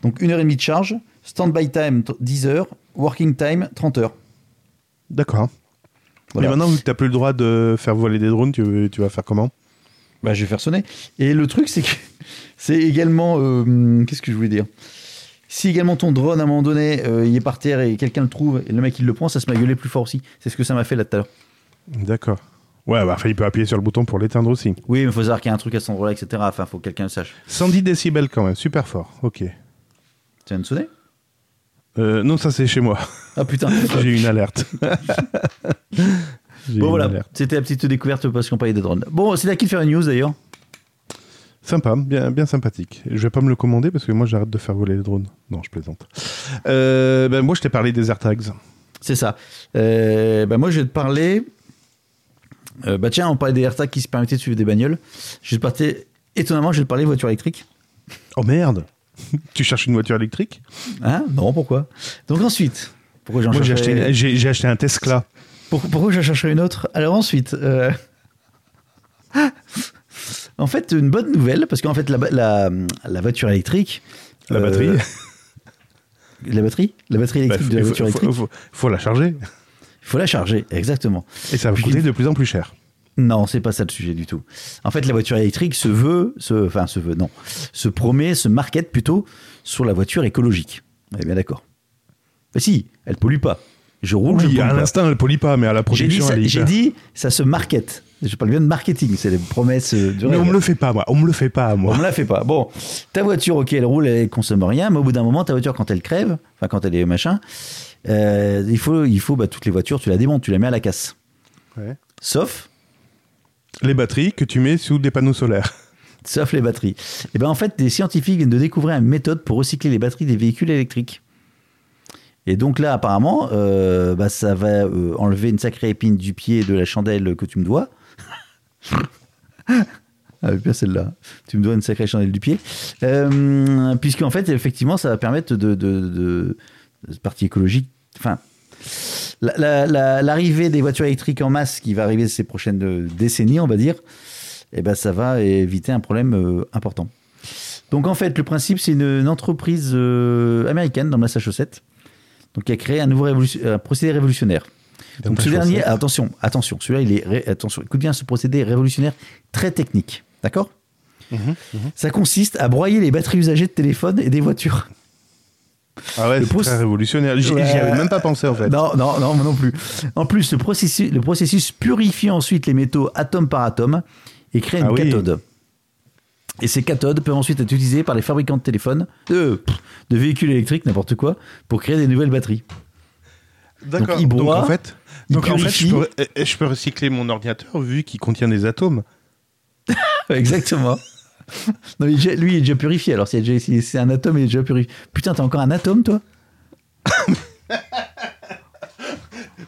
B: Donc une heure et demie de charge, stand-by time t- 10 heures, working time 30 heures.
A: D'accord.
B: Voilà.
A: Et maintenant, vu que t'as plus le droit de faire voler des drones, tu, tu vas faire comment?
B: Bah, je vais faire sonner. Et le truc, c'est que c'est également. euh, Qu'est-ce que je voulais dire? Si également ton drone, à un moment donné, euh, il est par terre et quelqu'un le trouve et le mec il le prend, ça se met à gueuler plus fort aussi. C'est ce que ça m'a fait là tout à l'heure.
A: D'accord. Ouais, bah, il peut appuyer sur le bouton pour l'éteindre aussi.
B: Oui, mais il faut savoir qu'il y a un truc à cet endroit-là, etc. Enfin, faut que quelqu'un le sache.
A: 110 décibels quand même, super fort. Ok.
B: Tu viens de sonner?
A: Euh, non, ça c'est chez moi.
B: Ah putain
A: J'ai eu une alerte.
B: Bon voilà, c'était la petite découverte parce qu'on parlait des drones. Bon, c'est à qui de faire une news d'ailleurs?
A: Sympa, bien, bien sympathique. Je vais pas me le commander parce que moi j'arrête de faire voler les drones. Non, je plaisante. Euh, ben, moi je t'ai parlé des AirTags.
B: C'est ça. Euh, bah moi, je vais te parler. Euh, bah tiens, on parlait des AirTags qui se permettaient de suivre des bagnoles. Je. Étonnamment, je vais te parler voiture électrique.
A: Oh merde Tu cherches une voiture électrique?
B: Hein? Non, pourquoi? Donc ensuite, pourquoi j'en
A: Moi j'ai acheté, j'ai, j'ai acheté un Tesla.
B: Pour- pourquoi j'en chercherais une autre? Alors ensuite, euh, en fait, une bonne nouvelle, parce qu'en fait, la, ba- la, la voiture électrique,
A: La
B: euh,
A: batterie?
B: La batterie, la batterie
A: Bah,
B: électrique
A: faut,
B: de la
A: faut-
B: voiture
A: faut-
B: électrique,
A: faut- faut la charger.
B: Il faut la charger, exactement.
A: Et ça va coûter de plus en plus cher.
B: Non, c'est pas ça le sujet du tout. En fait, la voiture électrique se veut, se, enfin se veut, non, se promet, se market plutôt sur la voiture écologique. On est bien d'accord. Bah si, elle pollue pas. Je roule, je
A: Oui,
B: pollue
A: à l'instant elle pollue pas, mais à la
B: J'ai dit,
A: production
B: ça, j'ai dit, ça se market. Je parle bien de marketing, c'est les promesses de
A: Mais on me le fait pas, moi. On me le fait pas,
B: On
A: moi.
B: me la fait pas. Bon, ta voiture, ok, elle roule, elle consomme rien, mais au bout d'un moment, ta voiture, quand elle crève, enfin quand elle est machin, euh, il faut, il faut bah, toutes les voitures, tu la démontes, tu la mets à la casse.
A: Ouais.
B: Sauf,
A: Les batteries que tu mets sous des panneaux solaires.
B: sauf les batteries. Et ben en fait, des scientifiques viennent de découvrir une méthode pour recycler les batteries des véhicules électriques. Et donc là, apparemment, euh, bah, ça va euh, enlever une sacrée épine du pied de la chandelle que tu me dois. Ah, bien celle-là. Tu me dois une sacrée chandelle du pied. Euh, Puisqu'en fait, effectivement, ça va permettre de. de, de, de partie écologique. Enfin. la- la- la- L'arrivée des voitures électriques en masse qui va arriver ces prochaines décennies, on va dire, eh ben, ça va éviter un problème euh, important. Donc en fait, le principe, c'est une, une entreprise euh, américaine dans le Massachusetts donc, qui a créé un nouveau révolution- un procédé révolutionnaire.
A: Dans
B: Donc ce dernier, attention, attention, celui-là, il est, ré- attention, écoute bien ce procédé révolutionnaire très technique, d'accord?
A: Mhm,
B: Ça consiste à broyer les batteries usagées de téléphones et des voitures.
A: Ah ouais, c'est
B: process-
A: très révolutionnaire. J'y
B: Ouais.
A: avais même pas pensé, en fait.
B: Non, non, non, moi non plus. En plus, le processus, le processus purifie ensuite les métaux atome par atome et crée une
A: Ah oui.
B: cathode. Et ces cathodes peuvent ensuite être utilisées par les fabricants de téléphones, de, de véhicules électriques, n'importe quoi, pour créer des nouvelles batteries.
A: D'accord.
B: Donc,
A: en fait,
B: il
A: donc, en fait je,
B: purifie.
A: peux, eh, je peux recycler mon ordinateur vu qu'il contient des atomes.
B: Exactement. non, lui, il est déjà purifié. Alors, si c'est un atome, il est déjà purifié. Putain, t'as encore un atome, toi?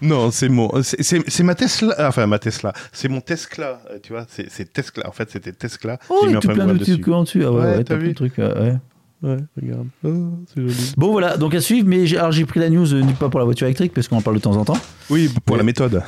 A: Non, c'est mon, c'est- ma Tesla, enfin ma Tesla, c'est mon Tesla, euh, tu vois, c'est Tesla. En fait, c'était Tesla.
B: Oh,
A: J'ai
B: il tout plein de
A: dessus.
B: trucs en dessus. Ah ouais,
A: Ouais,
B: ouais,
A: t'as vu
B: de trucs. ouais, ouais.
A: Ouais, regarde. Oh, c'est joli.
B: Bon voilà, donc à suivre, mais alors j'ai pris la news euh, pas pour la voiture électrique parce qu'on en parle de temps en temps.
A: Oui, pour la méthode.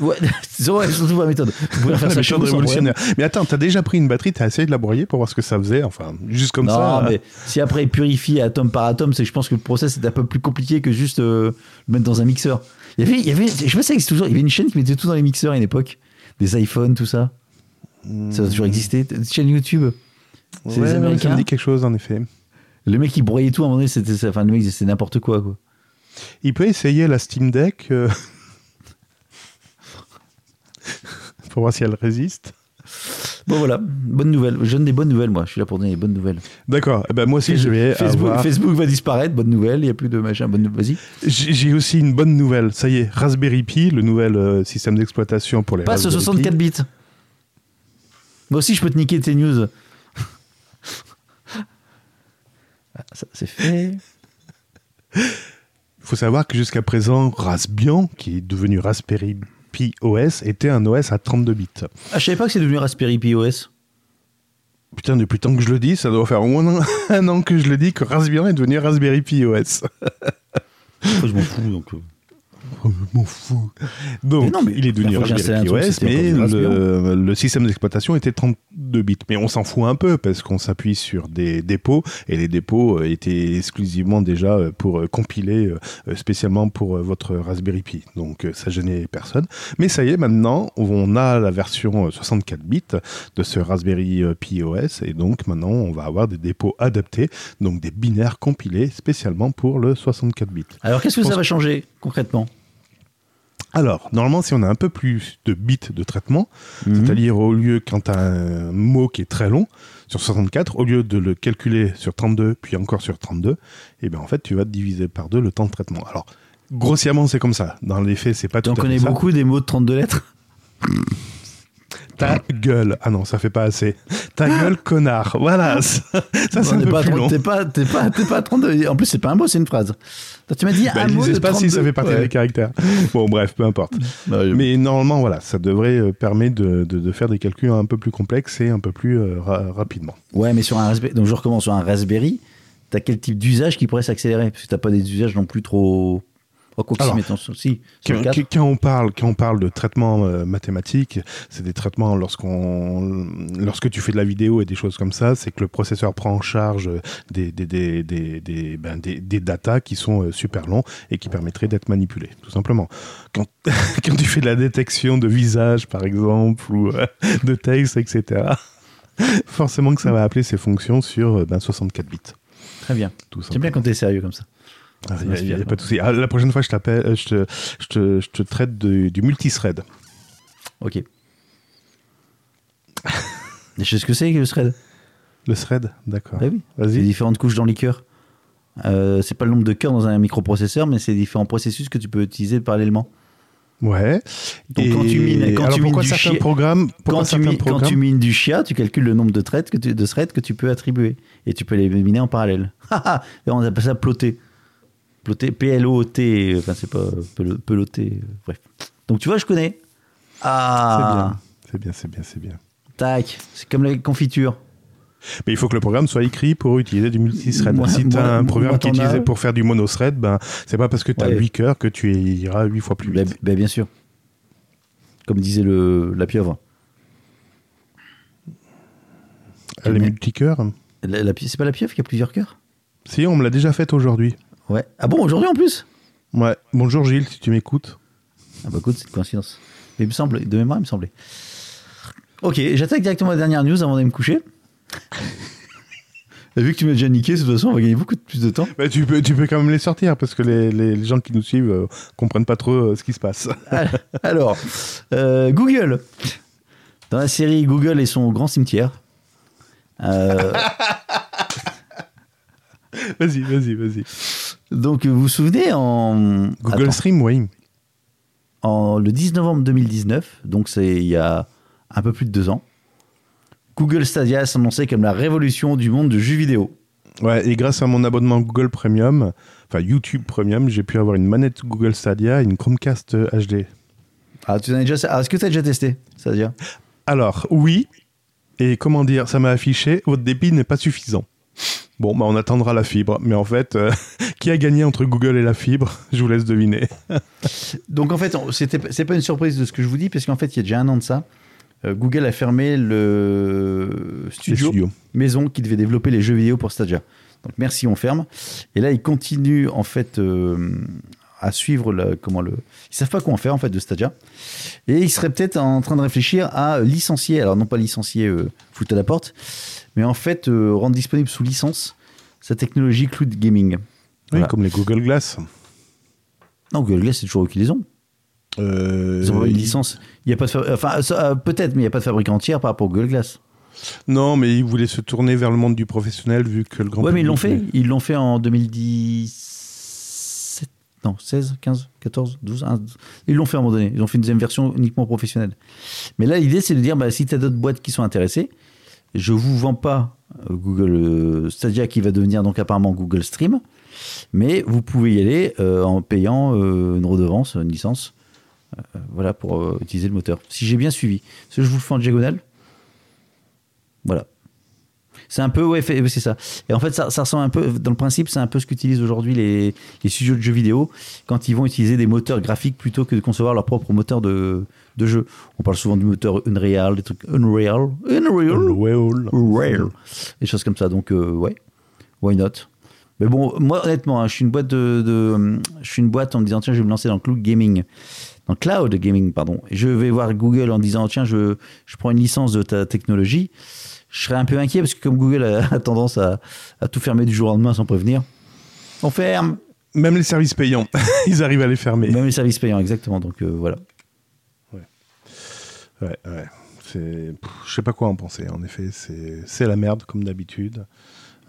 B: Ouais, surtout la méthode. Vous pouvez faire
A: La
B: ça
A: méthode révolutionnaire. Mais attends, t'as déjà pris une batterie, t'as essayé de la broyer pour voir ce que ça faisait, enfin, juste comme
B: non,
A: ça.
B: mais si après il purifie atome par atome, c'est que je pense que le process est un peu plus compliqué que juste euh, le mettre dans un mixeur. Il y avait, il y avait, je sais pas si ça existe toujours, il y avait une chaîne qui mettait tout dans les mixeurs à une époque. Des iPhones, tout ça. Ça a toujours existé. Une chaîne YouTube. C'est
A: Ouais,
B: les Américains.
A: Ça me dit quelque chose, en effet.
B: Le mec qui broyait tout à un moment donné, c'était, enfin, le mec c'est n'importe quoi, quoi.
A: Il peut essayer la Steam Deck euh, pour voir si elle résiste.
B: Bon voilà, bonne nouvelle. Je donne des bonnes nouvelles, moi. Je suis là pour donner des bonnes nouvelles.
A: D'accord. Eh ben, moi aussi, je vais
B: Facebook,
A: avoir-
B: Facebook va disparaître, bonne nouvelle. Il n'y a plus de machin, bonne nouvelle. Vas-y.
A: J'ai aussi une bonne nouvelle. Ça y est, Raspberry Pi, le nouvel euh, système d'exploitation pour les
B: Passe au
A: Raspberry
B: 64
A: Pi.
B: bits. Moi aussi, je peux te niquer tes news. Ah, ça, c'est fait.
A: Il faut savoir que jusqu'à présent, Raspbian, qui est devenu Raspberry Pi OS, était un OS à 32 bits.
B: Ah, je savais pas que c'est devenu Raspberry Pi OS.
A: Putain, depuis le temps que je le dis, ça doit faire au moins un, an que je le dis que Raspbian est devenu Raspberry Pi OS.
B: Je m'en fous. Donc...
A: Oh, je m'en fous. Donc,
B: Mais non, mais
A: il est devenu Raspberry Pi
B: installé un
A: OS,
B: truc, c'était
A: mais
B: du
A: le, le système d'exploitation était 32 bits. Mais on s'en fout un peu parce qu'on s'appuie sur des dépôts et les dépôts euh, étaient exclusivement déjà euh, pour euh, compiler spécialement pour votre Raspberry Pi. Donc, ça gênait personne. Mais ça y est, maintenant, on a la version euh, 64 bits de ce Raspberry Pi OS et donc maintenant, on va avoir des dépôts adaptés, donc des binaires compilés spécialement pour le 64 bits.
B: Alors, qu'est-ce que ça va changer concrètement?
A: Alors, normalement, si on a un peu plus de bits de traitement, c'est-à-dire au lieu, quand tu as un mot qui est très long, sur 64, au lieu de le calculer sur 32, puis encore sur 32, eh ben en fait, tu vas diviser par deux le temps de traitement. Alors, grossièrement, c'est comme ça. Dans les faits, c'est pas tout à fait
B: connais
A: ça.
B: beaucoup des mots de 32 lettres?
A: Ta gueule. Ah non, ça fait pas assez. Ta gueule, connard. Voilà. Ça, ça, c'est un peu
B: pas
A: plus
B: 30
A: long.
B: T'es pas, t'es pas, t'es pas à 32. En plus, c'est pas un mot, c'est une phrase. Tu m'as dit
A: Bah,
B: un mot de 32.
A: si ça fait partie
B: Ouais.
A: des caractères. Bon, bref, peu importe.
B: Ouais,
A: Mais normalement, voilà, ça devrait euh, permettre de, de- de faire des calculs un peu plus complexes et un peu plus euh, ra- rapidement.
B: Ouais, mais sur un Raspberry, donc je recommence sur un Raspberry, t'as quel type d'usage qui pourrait s'accélérer? Parce que t'as pas des usages non plus trop.
A: Quand,
B: 4.
A: quand on parle, quand on parle de traitement euh, mathématique, c'est des traitements lorsqu'on, lorsque tu fais de la vidéo et des choses comme ça, c'est que le processeur prend en charge des des des des des, ben, des, des datas qui sont euh, super longs et qui permettraient d'être manipulés, tout simplement. Quand quand tu fais de la détection de visage, par exemple, ou euh, de texte, etc. Forcément que ça va appeler ces fonctions sur euh, ben, 64 bits.
B: Très bien. J'aime bien quand t'es sérieux comme ça.
A: Ah, Il n'y a, pas de souci. Ah, la prochaine fois, je, t'appelle, euh, je, te, je, te, je te traite de- du multithread.
B: Ok. Je sais ce que c'est que le thread.
A: Le thread, d'accord.
B: Bah oui. C'est
A: Vas-y.
B: différentes couches dans les cœurs. Euh, c'est pas le nombre de cœurs dans un microprocesseur, mais c'est différents processus que tu peux utiliser parallèlement.
A: Ouais.
B: Donc quand tu mines, quand tu mines du
A: certains
B: chi-
A: programmes, pourquoi
B: Quand tu,
A: certains
B: mi- quand
A: programmes
B: tu mines du chia, tu calcules le nombre de threads que tu, de threads que tu peux attribuer. Et tu peux les miner en parallèle. On appelle ça plotter. Plotter, P-L-O-T. Enfin, c'est pas pelo- peloter. euh, Bref. Donc tu vois, je connais. Ah.
A: C'est bien, c'est bien, c'est bien.
B: tac. C'est comme les confitures.
A: Mais il faut que le programme soit écrit pour utiliser du multithread.
B: Moi-
A: si tu
B: moi-
A: as un
B: moi,
A: programme qui est utilisé pour faire du monothread, ben, c'est pas parce que tu as
B: Ouais.
A: 8 cœurs que tu iras 8 fois plus
B: Bah,
A: vite.
B: bah, bien sûr. Comme disait le, la pieuvre.
A: Elle est
B: La, la pie- c'est pas la pieuvre qui a plusieurs cœurs?
A: Si, on me l'a déjà faite aujourd'hui.
B: Ouais. Ah bon, aujourd'hui en plus?
A: Ouais. Bonjour Gilles, si tu m'écoutes.
B: Ah bah écoute, c'est une coïncidence. Mais il me semble, de mémoire, il me semblait. Ok, j'attaque directement la dernière news avant d'aller me coucher. Et vu que tu m'as déjà niqué, de toute façon, on va gagner beaucoup de- plus de temps.
A: Bah, tu, peux, tu peux quand même les sortir parce que les, les- les gens qui nous suivent euh, comprennent pas trop euh, ce qui se passe.
B: Alors, euh, Google. Dans la série Google et son grand cimetière. euh,
A: vas-y, vas-y, vas-y.
B: Donc, vous vous souvenez en.
A: Google
B: Attends.
A: Stream, oui.
B: en le 10 novembre 2019, donc c'est il y a un peu plus de deux ans, Google Stadia s'annonçait comme la révolution du monde du jeu vidéo.
A: Ouais, et grâce à mon abonnement Google Premium, enfin YouTube Premium, j'ai pu avoir une manette Google Stadia et une Chromecast euh, HD.
B: Ah, tu en as déjà, ah, est-ce que tu as déjà testé Stadia?
A: Alors, oui, et comment dire, ça m'a affiché, votre débit n'est pas suffisant. Bon, bah on attendra la fibre. Mais en fait, euh, qui a gagné entre Google et la fibre Je vous laisse deviner.
B: Donc en fait, c'est pas une surprise de ce que je vous dis, parce qu'en fait, il y a déjà un an de ça, euh, Google a fermé le studio, maison qui devait développer les jeux vidéo pour Stadia. Donc merci, on ferme. Et là, ils continuent en fait euh, à suivre le, comment le. Ils savent pas quoi en faire en fait de Stadia. Et ils seraient peut-être en train de réfléchir à licencier. Alors non pas licencier, foutre à la porte, mais en fait euh, rendre disponible sous licence sa technologie cloud gaming.
A: Oui, comme les Google Glass.
B: Non, Google Glass, c'est toujours eux qui les ont.
A: Euh,
B: Ils ont une licence. Il y a pas de fabri- enfin euh, peut-être, mais il n'y a pas de fabricant entière par rapport au Google Glass.
A: Non, mais ils voulaient se tourner vers le monde du professionnel vu que le grand
B: ouais, mais ils l'ont fait. Ils l'ont fait en 2017. Non, 16, 15, 14, 12. un- Ils l'ont fait à un moment donné. Ils ont fait une deuxième version uniquement professionnelle. Mais là, l'idée, c'est de dire bah, si tu as d'autres boîtes qui sont intéressées, je vous vends pas euh, Google euh, Stadia qui va devenir donc apparemment Google Stream, mais vous pouvez y aller euh, en payant une redevance, une licence. voilà, pour utiliser le moteur. Si j'ai bien suivi. Est-ce que je vous fais en diagonale? Voilà. C'est un peu, ouais, c'est ça. Et en fait, ça, ça ressemble un peu, dans le principe, c'est un peu ce qu'utilisent aujourd'hui les, les studios de jeux vidéo quand ils vont utiliser des moteurs graphiques plutôt que de concevoir leur propre moteur de, de jeu. On parle souvent du moteur Unreal, des trucs Unreal, Unreal,
A: Well,
B: Unreal, des choses comme ça. Donc, euh, ouais, why not? Mais bon, moi, honnêtement, hein, je suis une boîte de, de- je suis une boîte en me disant tiens, je vais me lancer dans le cloud gaming, dans cloud gaming, pardon. Et je vais voir Google en disant tiens, je, je prends une licence de ta technologie. Je serais un peu inquiet parce que comme Google a, a tendance à, à tout fermer du jour au lendemain sans prévenir, on ferme.
A: Même les services payants, ils arrivent à les fermer.
B: Même les services payants, exactement. Donc euh, voilà.
A: Ouais, ouais. C'est, pff, je sais pas quoi en penser. En effet, c'est, c'est la merde comme d'habitude.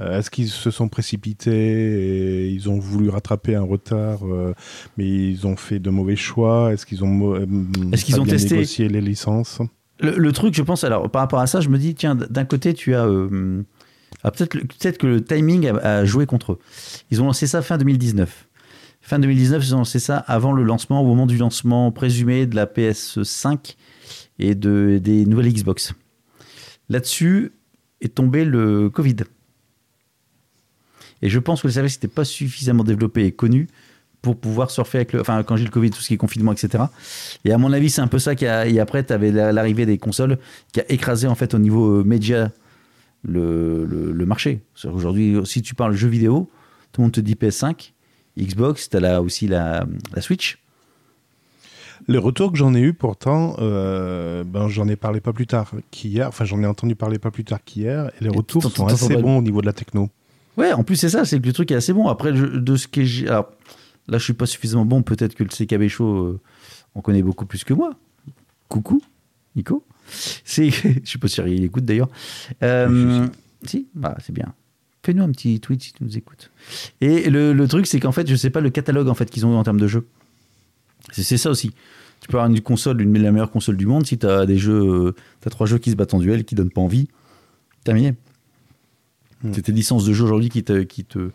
A: Euh, est-ce qu'ils se sont précipités et ils ont voulu rattraper un retard, euh, mais ils ont fait de mauvais choix? Est-ce qu'ils ont, euh,
B: Est-ce qu'ils ont testé?
A: négocié les licences?
B: Le, truc, je pense, alors par rapport à ça, je me dis, tiens, d'un côté, tu as. euh, ah, peut-être, que le timing a, a joué contre eux. Ils ont lancé ça fin 2019. Fin 2019, ils ont lancé ça avant le lancement, au moment du lancement présumé de la PS5 et de, des nouvelles Xbox. Là-dessus est tombé le Covid. Et je pense que le service n'était pas suffisamment développé et connu pour pouvoir surfer avec le. Enfin, quand j'ai le Covid, tout ce qui est confinement, etc. Et à mon avis, c'est un peu ça qui a. Et après, tu avais l'arrivée des consoles qui a écrasé, en fait, au niveau euh, média, le, le, le marché. Aujourd'hui, si tu parles jeux vidéo, tout le monde te dit PS5, Xbox, tu as là aussi la, la Switch.
A: Les retours que j'en ai eu pourtant, euh, ben, j'en ai parlé pas plus tard qu'hier. Enfin, j'en ai entendu parler pas plus tard qu'hier. Et les
B: Et
A: retours sont assez bons au niveau de la techno.
B: Ouais, en plus, c'est ça, c'est que le truc est assez bon. Après, de ce que j'ai. Alors, là, je suis pas suffisamment bon. Peut-être que le CKB Show, euh, on connaît beaucoup plus que moi. Coucou, Nico. C'est, je sais pas si il écoute d'ailleurs. Euh, si, bah, c'est bien. Fais-nous un petit tweet si tu nous écoutes. Et le, le truc, c'est qu'en fait, je sais pas le catalogue en fait qu'ils ont eu en termes de jeux. C'est, ça aussi. Tu peux avoir une console, une, la meilleure console du monde, si tu as des jeux, euh, t'as trois jeux qui se battent en duel, qui donnent pas envie, terminé.
A: Hmm.
B: C'est tes licences de jeu aujourd'hui qui te, qui te,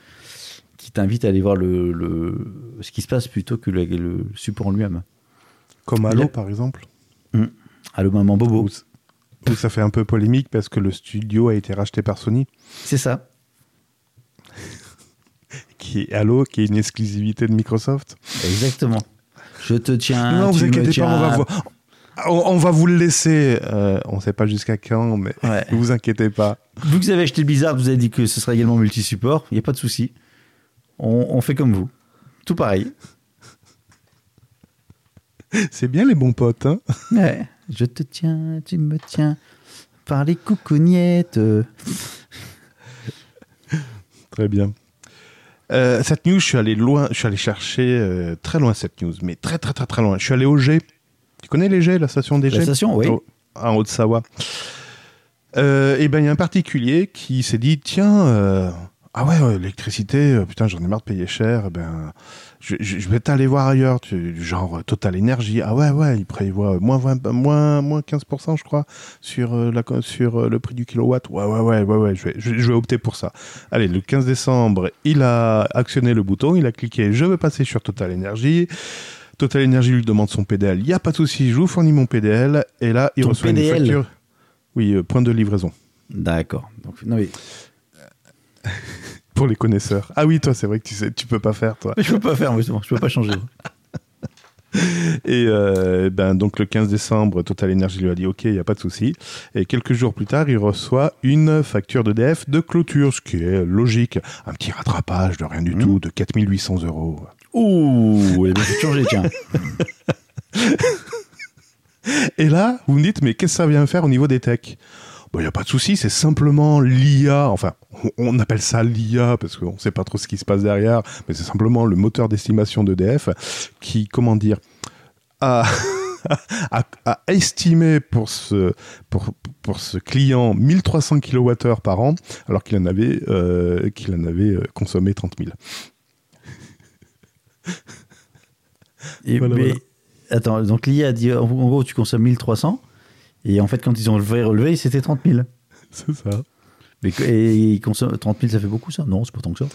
B: qui t'invitent à aller voir le, le- ce qui se passe plutôt que le, le support en lui-même.
A: Comme Halo,
B: a-
A: par exemple.
B: Allô, maman Bobo.
A: Où, où ça fait un peu polémique parce que le studio a été racheté par Sony.
B: C'est ça.
A: Qui est Halo, qui est une exclusivité de Microsoft.
B: Exactement. Je te tiens.
A: non, vous inquiétez pas, on va, voir- on, va vous le laisser. Euh, on sait pas jusqu'à quand, mais
B: Ouais.
A: ne vous inquiétez pas.
B: Vu que vous avez acheté le Blizzard, vous avez dit que ce sera également multi-support. Il n'y a pas de souci. On, on fait comme vous. Tout pareil.
A: C'est bien les bons potes. Hein
B: Ouais. Je te tiens, tu me tiens. Par les coucougnettes.
A: Très bien. Euh, cette news, je suis allé loin, je suis allé chercher euh, très loin cette news, mais très très très très loin. Je suis allé au G. Tu connais les G, la station des G?
B: La station, oui.
A: Au- En Haute-Savoie. Euh, et ben il y a un particulier qui s'est dit tiens euh, ah ouais, ouais, l'électricité euh, putain j'en ai marre de payer cher eh ben je, je- je vais t'aller voir ailleurs tu, genre euh, Total Énergie ah ouais ouais il prévoit moins 20, moins moins 15% je crois sur euh, la sur euh, le prix du kilowatt. Ouais ouais ouais ouais ouais je vais je, je vais opter pour ça. Allez le 15 décembre il a actionné le bouton il a cliqué je veux passer sur Total Énergie Total Énergie lui demande son PDL il y a pas de souci je vous fournis mon PDL et là il
B: Ton
A: reçoit
B: PDL.
A: une facture. Oui euh, point de livraison.
B: D'accord. Donc, non, mais
A: Pour les connaisseurs. Ah oui, toi, c'est vrai que tu sais, tu peux pas faire, toi.
B: Je peux pas faire, justement. Je peux pas changer.
A: Et euh, ben, donc le 15 décembre, Total Energy lui a dit OK, il n'y a pas de souci. Et quelques jours plus tard, il reçoit une facture d'EDF de clôture, ce qui est logique. Un petit rattrapage de rien du
B: Mmh.
A: tout, de 4800 euros.
B: Ouh, il a bien changer, tiens.
A: Et là, vous me dites, mais qu'est-ce que ça vient faire au niveau des techs? Il n'y a pas de souci, c'est simplement l'IA. Enfin, on- appelle ça l'IA parce qu'on ne sait pas trop ce qui se passe derrière, mais c'est simplement le moteur d'estimation d'EDF qui, comment dire, a, a, a estimé pour ce, pour, pour ce client 1300 kWh par an, alors qu'il en avait, euh, qu'il en avait euh, consommé 30 000.
B: Et,
A: Voilà,
B: mais,
A: voilà.
B: attends, donc l'IA a dit en gros, tu consommes 1300. Et en fait, quand ils ont levé, relevé, c'était 30 000.
A: C'est ça.
B: Mais, et consomment 30 000, ça fait beaucoup ça? Non, c'est pas tant que ça.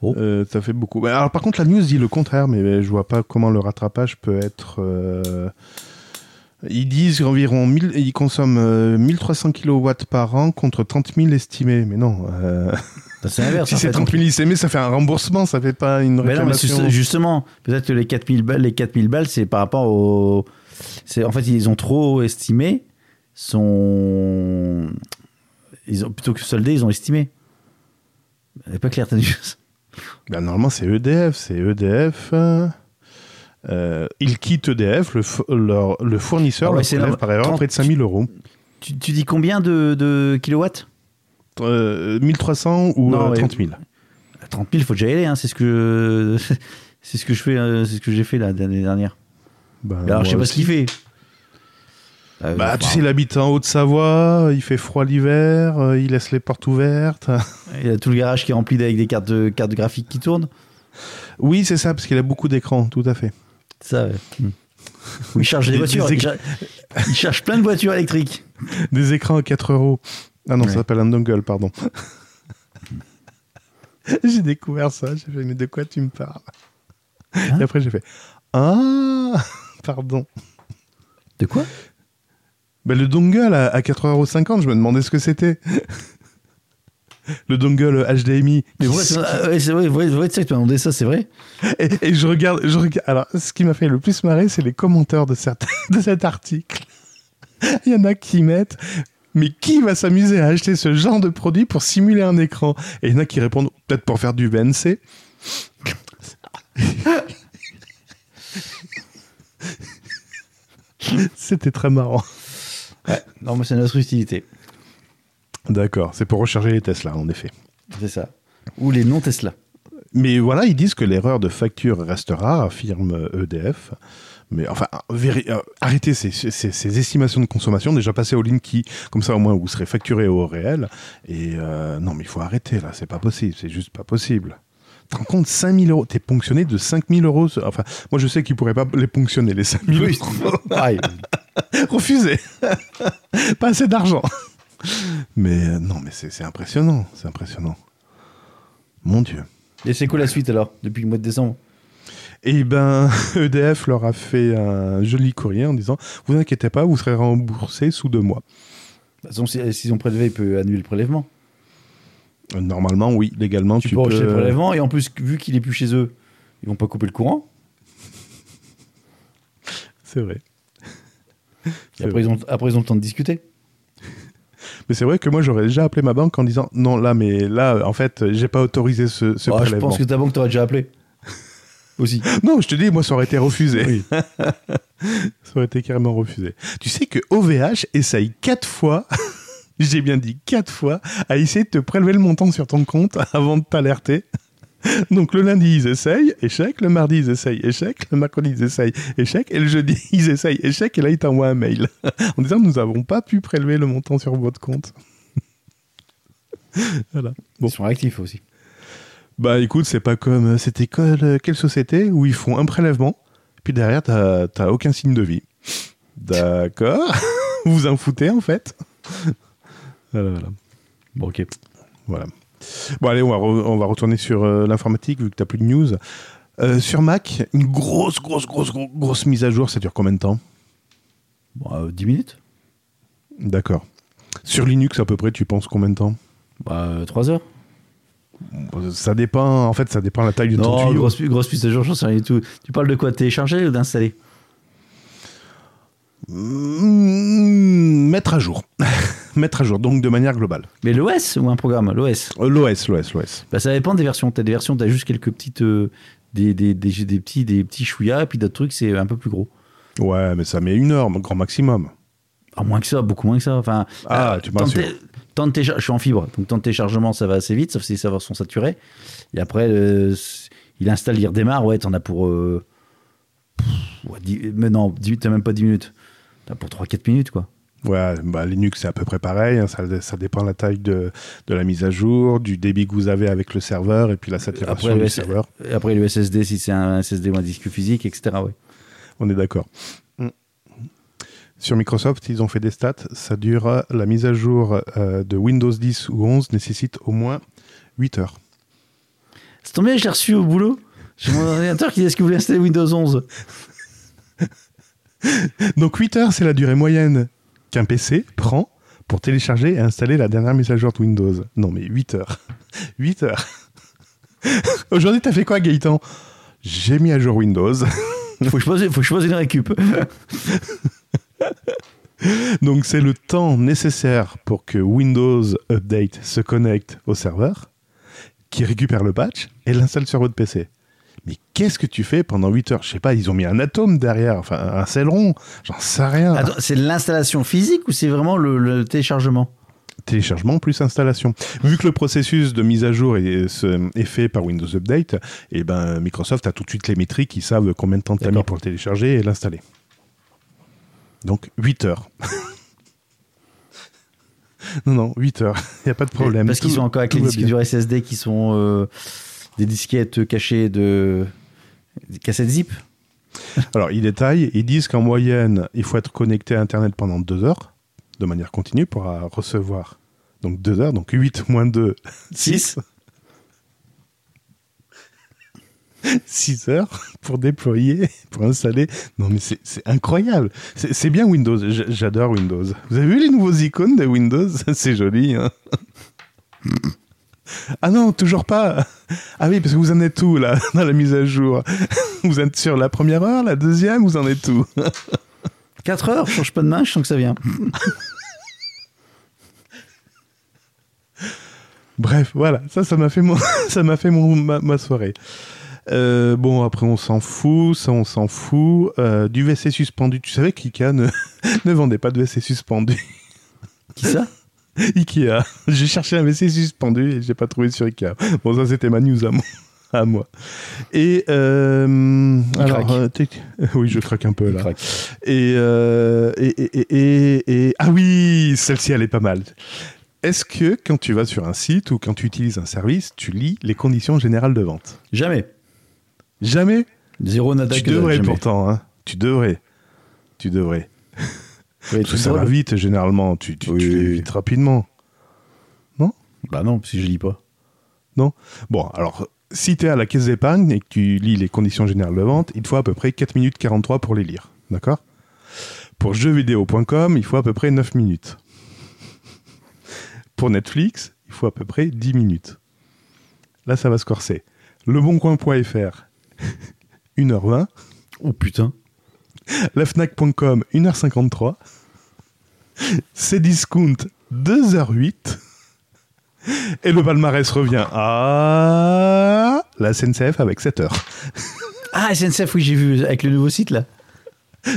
B: Oh.
A: Euh, ça fait beaucoup. Mais Alors, par contre, la news dit le contraire, mais je vois pas comment le rattrapage peut être. euh, Ils disent environ 1000, ils consomment euh, 1300 kW par an contre 30 000 estimés. Mais non. euh,
B: Ça, C'est l'inverse.
A: si
B: en
A: c'est
B: fait.
A: 30 000 estimés, ça fait un remboursement, ça fait pas une
B: Mais non, mais
A: réclamation.
B: justement, peut-être que les 4000 balles, les 4000 balles, c'est par rapport au. En fait ils ont trop estimé son. Ils ont plutôt que soldé, ils ont estimé. C'est pas clair, t'as dit.
A: Ben, normalement, c'est EDF. C'est EDF. euh, euh, ils quittent EDF, le, leur- le fournisseur
B: Ah ouais,
A: leur par erreur
B: 30
A: près de 5000 euros.
B: Tu, tu dis combien de, de kilowatts?
A: Euh, 1300 ou
B: Non,
A: euh,
B: mais-
A: 30 000
B: À 30 000, faut déjà y aller. Hein. C'est ce que c'est ce que je fais, euh, c'est ce que j'ai fait la- l'année dernière.
A: Ben,
B: Alors je sais pas ce qu'il fait. Euh,
A: Bah, tu sais, il habite en Haute-Savoie, il fait froid l'hiver, euh, il laisse les portes ouvertes.
B: il a tout le garage qui est rempli avec des cartes de cartes graphiques qui tournent.
A: Oui, c'est ça, parce qu'il a beaucoup d'écrans, tout à fait.
B: Ça. ouais. Hmm. Il charge des voitures.
A: des
B: Il, charge, il charge plein de voitures électriques.
A: Des écrans à 4 euros. Ah non,
B: Ouais.
A: ça s'appelle un dongle, pardon. j'ai découvert ça, j'ai fait, mais de quoi tu me parles?
B: Hein?
A: Et après, j'ai fait, ah, pardon.
B: De quoi?
A: Ben, le dongle à, à 4,50€, je me demandais ce que c'était. le dongle HDMI.
B: Mais ouais, c'est vrai, vrai, vrai, tu sais que tu m'as demandé ça, c'est vrai.
A: Et, et je regarde, je regarde. Alors, ce qui m'a fait le plus marrer, c'est les commentaires de, certains, de cet article. Il y en a qui mettent. Mais qui va s'amuser à acheter ce genre de produit pour simuler un écran? Et il y en a qui répondent peut-être pour faire du VNC. C'était très marrant.
B: Non, mais c'est notre utilité.
A: D'accord, c'est pour recharger les Tesla, en effet.
B: C'est ça. Ou les non Tesla.
A: Mais voilà, ils disent que l'erreur de facture restera, affirme EDF. Mais enfin, euh, arrêtez ces, ces- ces estimations de consommation, déjà passez au Linky, comme ça au moins vous serez facturé au réel. Et euh, non, mais il faut arrêter là, c'est pas possible, c'est juste pas possible. Tu rends compte, 5000 euros, t'es ponctionné de 5000 euros. Enfin, moi je sais qu'ils pourraient pas les ponctionner, les 5000
B: Oui,
A: euros. Refusé. pas assez d'argent. Mais euh, non, mais c'est impressionnant, c'est impressionnant. Mon Dieu.
B: Et c'est quoi la suite alors, depuis le mois de décembre?
A: Et ben, EDF leur a fait un joli courrier en disant Vous inquiétez pas, vous serez remboursé sous deux mois.
B: De toute façon, si- s'ils ont prélevé, ils peuvent annuler le prélèvement.
A: Euh, Normalement, oui, légalement,
B: Tu,
A: tu,
B: peux rejeter le
A: peux.
B: prélèvement, et en plus, vu qu'il est plus chez eux, ils vont pas couper le courant.
A: C'est vrai.
B: Après, ils ont, après, ils ont le temps de discuter.
A: Mais c'est vrai que moi, j'aurais déjà appelé ma banque en disant Non, là, mais là, en fait, j'ai pas autorisé ce, ce
B: Ah, je pense que ta banque t'aurait déjà appelé. Aussi.
A: Non, je te dis, moi, ça aurait été refusé.
B: Oui.
A: Ça aurait été carrément refusé. Tu sais que OVH essaye quatre fois, j'ai bien dit quatre fois, à essayer de te prélever le montant sur ton compte avant de t'alerter. Donc le lundi, ils essayent, échec. Le mardi, ils essayent, échec. Le mercredi, ils essayent, échec. Et le jeudi, ils essayent, échec. Et là, ils t'envoient un mail en disant Nous n'avons pas pu prélever le montant sur votre compte. voilà. Bon.
B: Ils sont réactifs aussi.
A: Bah écoute, c'est pas comme. euh, C'était quelle, euh, quelle société où ils font un prélèvement, puis derrière, t'as aucun signe de vie. D'accord. vous vous en foutez en fait. voilà, voilà.
B: Bon, ok.
A: Voilà. Bon, allez, on va, re- on va retourner sur euh, l'informatique vu que t'as plus de news. Euh, sur Mac, une grosse, grosse, grosse, grosse, grosse mise à jour, ça dure combien de temps?
B: Bon, euh, 10 minutes
A: D'accord. Sur Linux, à peu près, tu penses combien de temps?
B: Bah, 3 heures.
A: Ça dépend, en fait, ça dépend de la taille de ton tuyau.
B: grosse, grosse mise à jour, j'en sais rien du tout. Tu parles de quoi? Télécharger ou d'installer?
A: Mm, mettre à jour. mettre à jour, donc de manière globale.
B: Mais l'OS ou un programme L'OS
A: Euh, L'OS, l'OS, l'OS.
B: bah, Ça dépend des versions. Tu as des versions, tu as juste quelques petites. euh, des, des, des, des petits, des petits chouïas, et puis d'autres trucs, c'est un peu plus gros.
A: Ouais, mais ça met une heure, grand maximum.
B: Ah, moins que ça, beaucoup moins que ça. Enfin,
A: Ah,
B: euh,
A: tu
B: téléchargement, je suis en fibre, donc temps de téléchargement, ça va assez vite, sauf si les serveurs sont saturés. Et après, euh, il installe, il redémarre, ouais, t'en as pour. euh, pff, ouais, dix- mais non, dix- t'as même pas 10 minutes. T'as pour 3-4 minutes, quoi.
A: Ouais, bah, Linux, c'est à peu près pareil. hein, ça, ça dépend de la taille de, de la mise à jour, du débit que vous avez avec le serveur et puis la saturation
B: Après,
A: du
B: le
A: serveur.
B: Et après, le SSD, si c'est un SSD ou un disque physique, etc. Ouais.
A: On est d'accord. Mm. Sur Microsoft, ils ont fait des stats. Ça dure, la mise à jour euh, de Windows 10 ou 11 nécessite au moins 8 heures.
B: C'est tombé, je l'ai reçu au boulot. J'ai mon ordinateur qui dit est-ce que vous voulez installer Windows 11
A: Donc 8 heures, c'est la durée moyenne qu'un PC prend pour télécharger et installer la dernière mise à jour de Windows. Non mais 8 heures. 8 heures. Aujourd'hui, t'as fait quoi Gaëtan? J'ai mis à jour Windows.
B: faut que, je pose, faut que je pose une récup.
A: Donc c'est le temps nécessaire pour que Windows Update se connecte au serveur, qui récupère le patch et l'installe sur votre PC. Mais qu'est-ce que tu fais pendant 8 heures? Je sais pas, ils ont mis un atome derrière, enfin un Celeron, j'en sais rien.
B: Attends, c'est l'installation physique ou c'est vraiment le, le téléchargement?
A: Téléchargement plus installation. Vu que le processus de mise à jour est, fait par Windows Update, et ben Microsoft a tout de suite les métriques, ils savent combien de temps tu as mis pour le télécharger et l'installer. Donc 8 heures. non, non, 8 heures, il n'y a pas de problème.
B: Parce qu'ils sont encore avec les disques durs SSD qui sont euh, des disquettes cachées de. des cassettes zip.
A: Alors, ils détaillent, ils disent qu'en moyenne, il faut être connecté à Internet pendant 2 heures, de manière continue, pour euh, recevoir. Donc 2 heures, donc 8 moins 2, 6. 6 heures pour déployer, pour installer. Non, mais c'est incroyable. C'est bien Windows. J'adore Windows. Vous avez vu les nouveaux icônes de Windows? C'est joli. Hein ah non, toujours pas. Ah oui, parce que vous en êtes où là dans la mise à jour? Vous êtes sur la première heure, la deuxième, vous en êtes où?
B: 4 heures, je change pas de main, je sens que ça vient.
A: Bref, voilà, ça, ça m'a fait mon, ça m'a fait mon, ma, ma soirée. Euh, bon, après, on s'en fout, ça, on s'en fout. Euh, du WC suspendu, tu savais qu'IKEA ne, ne vendait pas de WC suspendu.
B: Qui ça?
A: Ikea. J'ai cherché un WC suspendu et j'ai pas trouvé sur Ikea. Bon, ça, c'était ma news à moi. À moi. Et euh, alors, euh, oui, je craque un peu là. Et, euh, et, et, et, et- ah oui, celle-ci elle est pas mal. Est-ce que quand tu vas sur un site ou quand tu utilises un service, tu lis les conditions générales de vente?
B: Jamais.
A: Jamais?
B: Zéro nada
A: tu devrais
B: jamais.
A: pourtant. Hein. Tu devrais. Tu devrais.
B: Ouais,
A: Parce que
B: tout
A: ça va vite généralement. Tu, tu,
B: Oui,
A: tu
B: oui,
A: fais
B: oui.
A: vite rapidement.
B: Bah non, si je lis pas.
A: Bon, alors, si tu es à la caisse d'épargne et que tu lis les conditions générales de vente, il te faut à peu près 4 minutes 43 pour les lire. D'accord? Pour jeuxvideo.com, il faut à peu près 9 minutes. Pour Netflix, il faut à peu près 10 minutes. Là, ça va se corser. Leboncoin.fr, 1h20.
B: Oh putain.
A: Lafnac.com, 1h53. Cdiscount, 2h08. Et le palmarès revient à la SNCF avec 7 heures.
B: Ah, SNCF, oui, j'ai vu, avec le nouveau site là.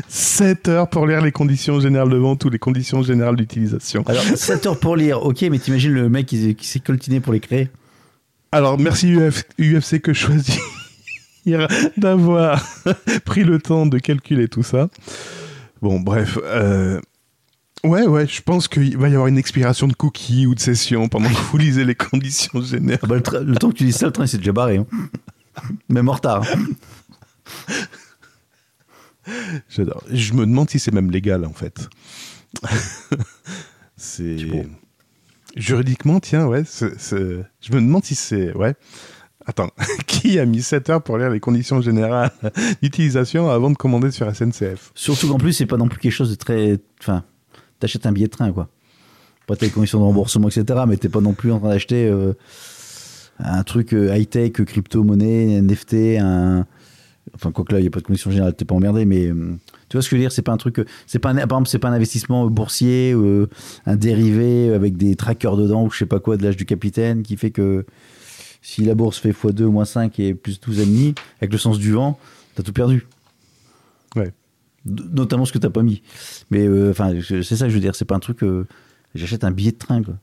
A: 7 heures pour lire les conditions générales de vente ou les conditions générales d'utilisation.
B: Alors, 7 heures pour lire, ok, mais t'imagines le mec qui, qui s'est coltiné pour les créer.
A: Alors, merci UF UFC que choisir d'avoir pris le temps de calculer tout ça. Bon, bref. euh, Ouais, ouais, je pense qu'il va y avoir une expiration de cookies ou de session pendant que vous lisez les conditions générales.
B: Ah bah, le, temps que tu dis ça, le train il s'est déjà barré. hein. Même en retard. hein.
A: J'adore. Je me demande si c'est même légal en fait. c'est juridiquement, tiens, ouais. Je me demande si c'est ouais. Attends, qui a mis 7 heures pour lire les conditions générales d'utilisation avant de commander sur SNCF
B: Surtout qu'en plus, c'est pas non plus quelque chose de très. Enfin, t'achètes un billet de train, quoi. Pas tes conditions de remboursement, etc., mais t'es pas non plus en train d'acheter euh, un truc euh, high-tech, crypto-monnaie, NFT, un. Enfin, quoi que là, il n'y a pas de condition générale, t'es pas emmerdé, mais euh, tu vois ce que je veux dire C'est pas un truc. C'est pas un, par exemple, c'est pas un investissement boursier, un dérivé avec des trackers dedans ou je sais pas quoi de l'âge du capitaine qui fait que si la bourse fait x2 moins 5 et plus 12,5, avec le sens du vent, t'as tout perdu.
A: Ouais.
B: D- Notamment ce que t'as pas mis. Mais euh, enfin, c'est ça que je veux dire, c'est pas un truc. euh, J'achète un billet de train, quoi.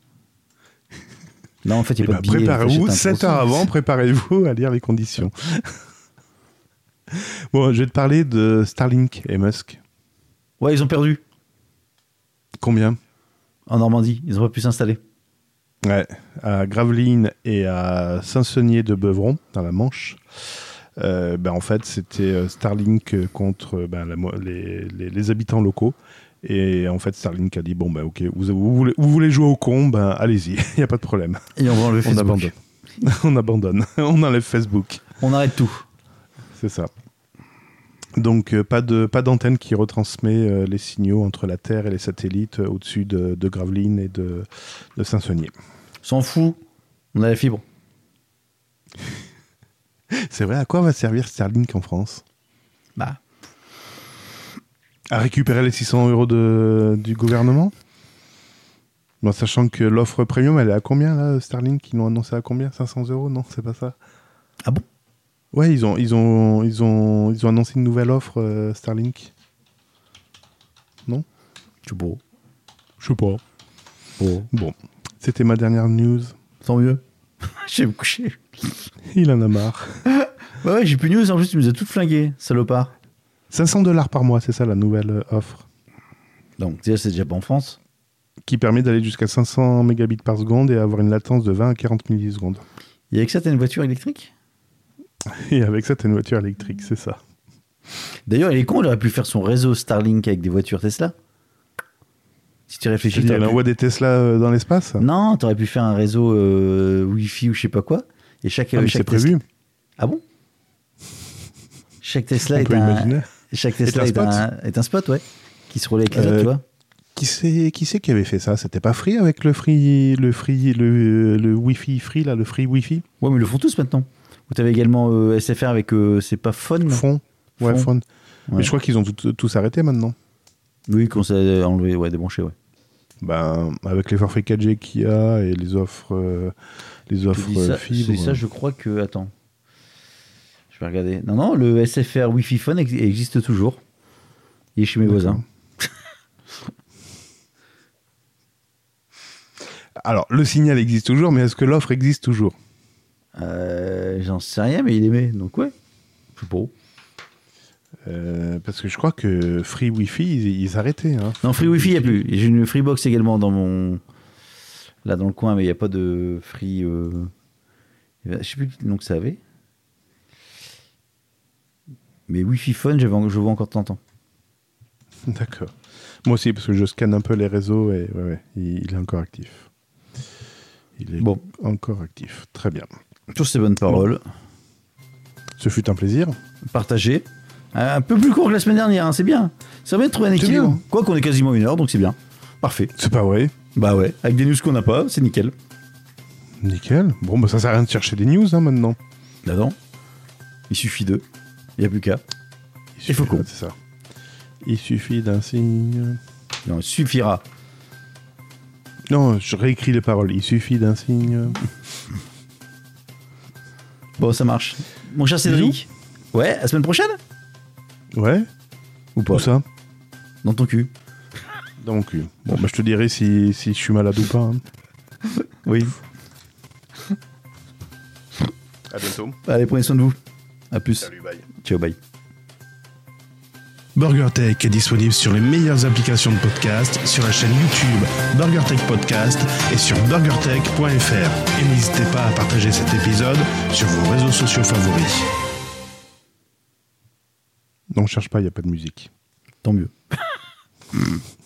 B: Non, en fait, il
A: Eh
B: n'y a
A: ben,
B: pas de billet.
A: préparez-vous,
B: t'achètes un
A: 7 heures avant, préparez-vous à lire les conditions. bon, je vais te parler de Starlink et Musk.
B: Ouais, ils ont perdu
A: Combien?
B: En Normandie. Ils ont pas pu s'installer.
A: Ouais, à Gravelines et à Saint-Saunier-de-Beuvron, dans la Manche. Euh, ben, en fait, c'était euh, Starlink contre euh, ben, la les, les- les habitants locaux. Et en fait, Starlink a dit bon, ben, ok, vous, vous voulez, vous voulez jouer au con, ben, allez-y, il n'y a pas de problème.
B: Et on va enlever
A: On
B: Facebook.
A: abandonne. on abandonne. on enlève Facebook.
B: On arrête tout.
A: C'est ça. Donc, euh, pas de pas d'antenne qui retransmet euh, les signaux entre la Terre et les satellites euh, au-dessus de, de Gravelines et de, de Saint-Saunier.
B: S'en fout. On a la fibre.
A: C'est vrai, à quoi va servir Starlink en France?
B: Bah.
A: À récupérer les 600 euros de, du gouvernement? Bon, sachant que l'offre premium, elle est à combien là, Starlink? Ils l'ont annoncé à combien? 500 euros? Non, c'est pas ça.
B: Ah bon?
A: Ouais, ils ont, ils ont, ils ont, ils ont annoncé une nouvelle offre euh, Starlink.
B: Tu beau.
A: Je sais pas.
B: Bon.
A: Bon, c'était ma dernière news.
B: Tant mieux. Je vais me coucher.
A: Il en a marre.
B: Ouais, ouais, j'ai plus de news. En plus, tu nous as tout flingué, salopard.
A: 500 dollars par mois, c'est ça la nouvelle euh, offre,
B: Donc, déjà, c'est déjà pas en France.
A: qui permet d'aller jusqu'à 500 mégabits par seconde et avoir une latence de 20 à 40 millisecondes.
B: Et avec ça, t'as une voiture électrique?
A: Et avec ça, t'as une voiture électrique, c'est ça.
B: D'ailleurs, il est con, il aurait pu faire son réseau Starlink avec des voitures Tesla. Si tu réfléchis,
A: Il envoie des Tesla euh, dans l'espace
B: Non, t'aurais pu faire un réseau euh, Wi-Fi ou je sais pas quoi. Et chaque,
A: Ah,
B: chaque
A: c'est prévu.
B: Tesla- Ah bon? Chaque Tesla est un, chaque Tesla est
A: spot?
B: un, est un spot, ouais. Qui se relaie avec les
A: Euh,
B: autres, tu vois.
A: Qui c'est qui, c'est qui avait fait ça? C'était pas Free avec le Free, le Free, le, le Wi-Fi Free, là, le Free Wi-Fi?
B: Ouais, mais ils le font tous maintenant. Vous avez également euh, SFR avec, euh, c'est pas là
A: Fond Ouais,
B: Fond.
A: Phone.
B: Ouais.
A: Mais je crois qu'ils ont tout- tous arrêté maintenant.
B: Oui, qu'on s'est enlevé, ouais, débranché, ouais.
A: Ben, avec les forfaits 4G qu'il y a et les offres, euh, les offres
B: ça, c'est ça, je crois que. Attends. Je vais regarder. Non, non, le SFR Wi-Fi Phone ex- existe toujours. Il est chez mes voisins.
A: Alors, le signal existe toujours, mais est-ce que l'offre existe toujours?
B: Euh, J'en sais rien, mais il aimait. Donc, ouais. Je sais pas.
A: Euh, Parce que je crois que Free Wi-Fi, ils, ils arrêtaient. Hein.
B: Non, Free Wi-Fi, il n'y a plus. J'ai une Freebox également dans mon. Là, dans le coin, mais il n'y a pas de Free. euh, Je sais plus le nom que ça avait. Mais Wi-Fi Phone, je vois encore de temps en temps.
A: D'accord. Moi aussi, parce que je scanne un peu les réseaux et ouais, ouais, il, il est encore actif. Il est
B: Bon.
A: encore actif. Très bien.
B: Sur ces bonnes paroles,
A: Ce fut un plaisir.
B: partagez. Un peu plus court que la semaine dernière, hein, c'est bien. Ça va de trouver un équilibre.
A: bien.
B: Quoi qu'on est quasiment une heure, donc c'est bien. Parfait.
A: C'est pas vrai
B: Bah ouais, avec des news qu'on n'a pas, c'est nickel.
A: Nickel. Bon, bah ça sert à rien de chercher des news hein, maintenant.
B: Bah non. Il suffit d'eux. Il n'y a plus qu'à.
A: Il
B: faut
A: suffit-
B: qu'on-
A: C'est ça. Il suffit d'un signe.
B: Non, il suffira.
A: Non, je réécris les paroles. Il suffit d'un signe.
B: Bon, ça marche. Mon cher Cédric. Ouais, la semaine prochaine
A: Ouais
B: Ou pas
A: Où ça
B: Dans ton cul.
A: Dans mon cul. Bon, bah je te dirai si, si je suis malade ou pas. hein.
B: Oui.
A: À bientôt.
B: Allez, prenez soin de vous. À plus.
A: Salut, bye.
B: Ciao, bye.
C: BurgerTech est disponible sur les meilleures applications de podcast, sur la chaîne YouTube BurgerTech Podcast et sur burgertech.fr. Et n'hésitez pas à partager cet épisode sur vos réseaux sociaux favoris.
A: Non, cherche pas, il n'y a pas de musique.
B: Tant mieux.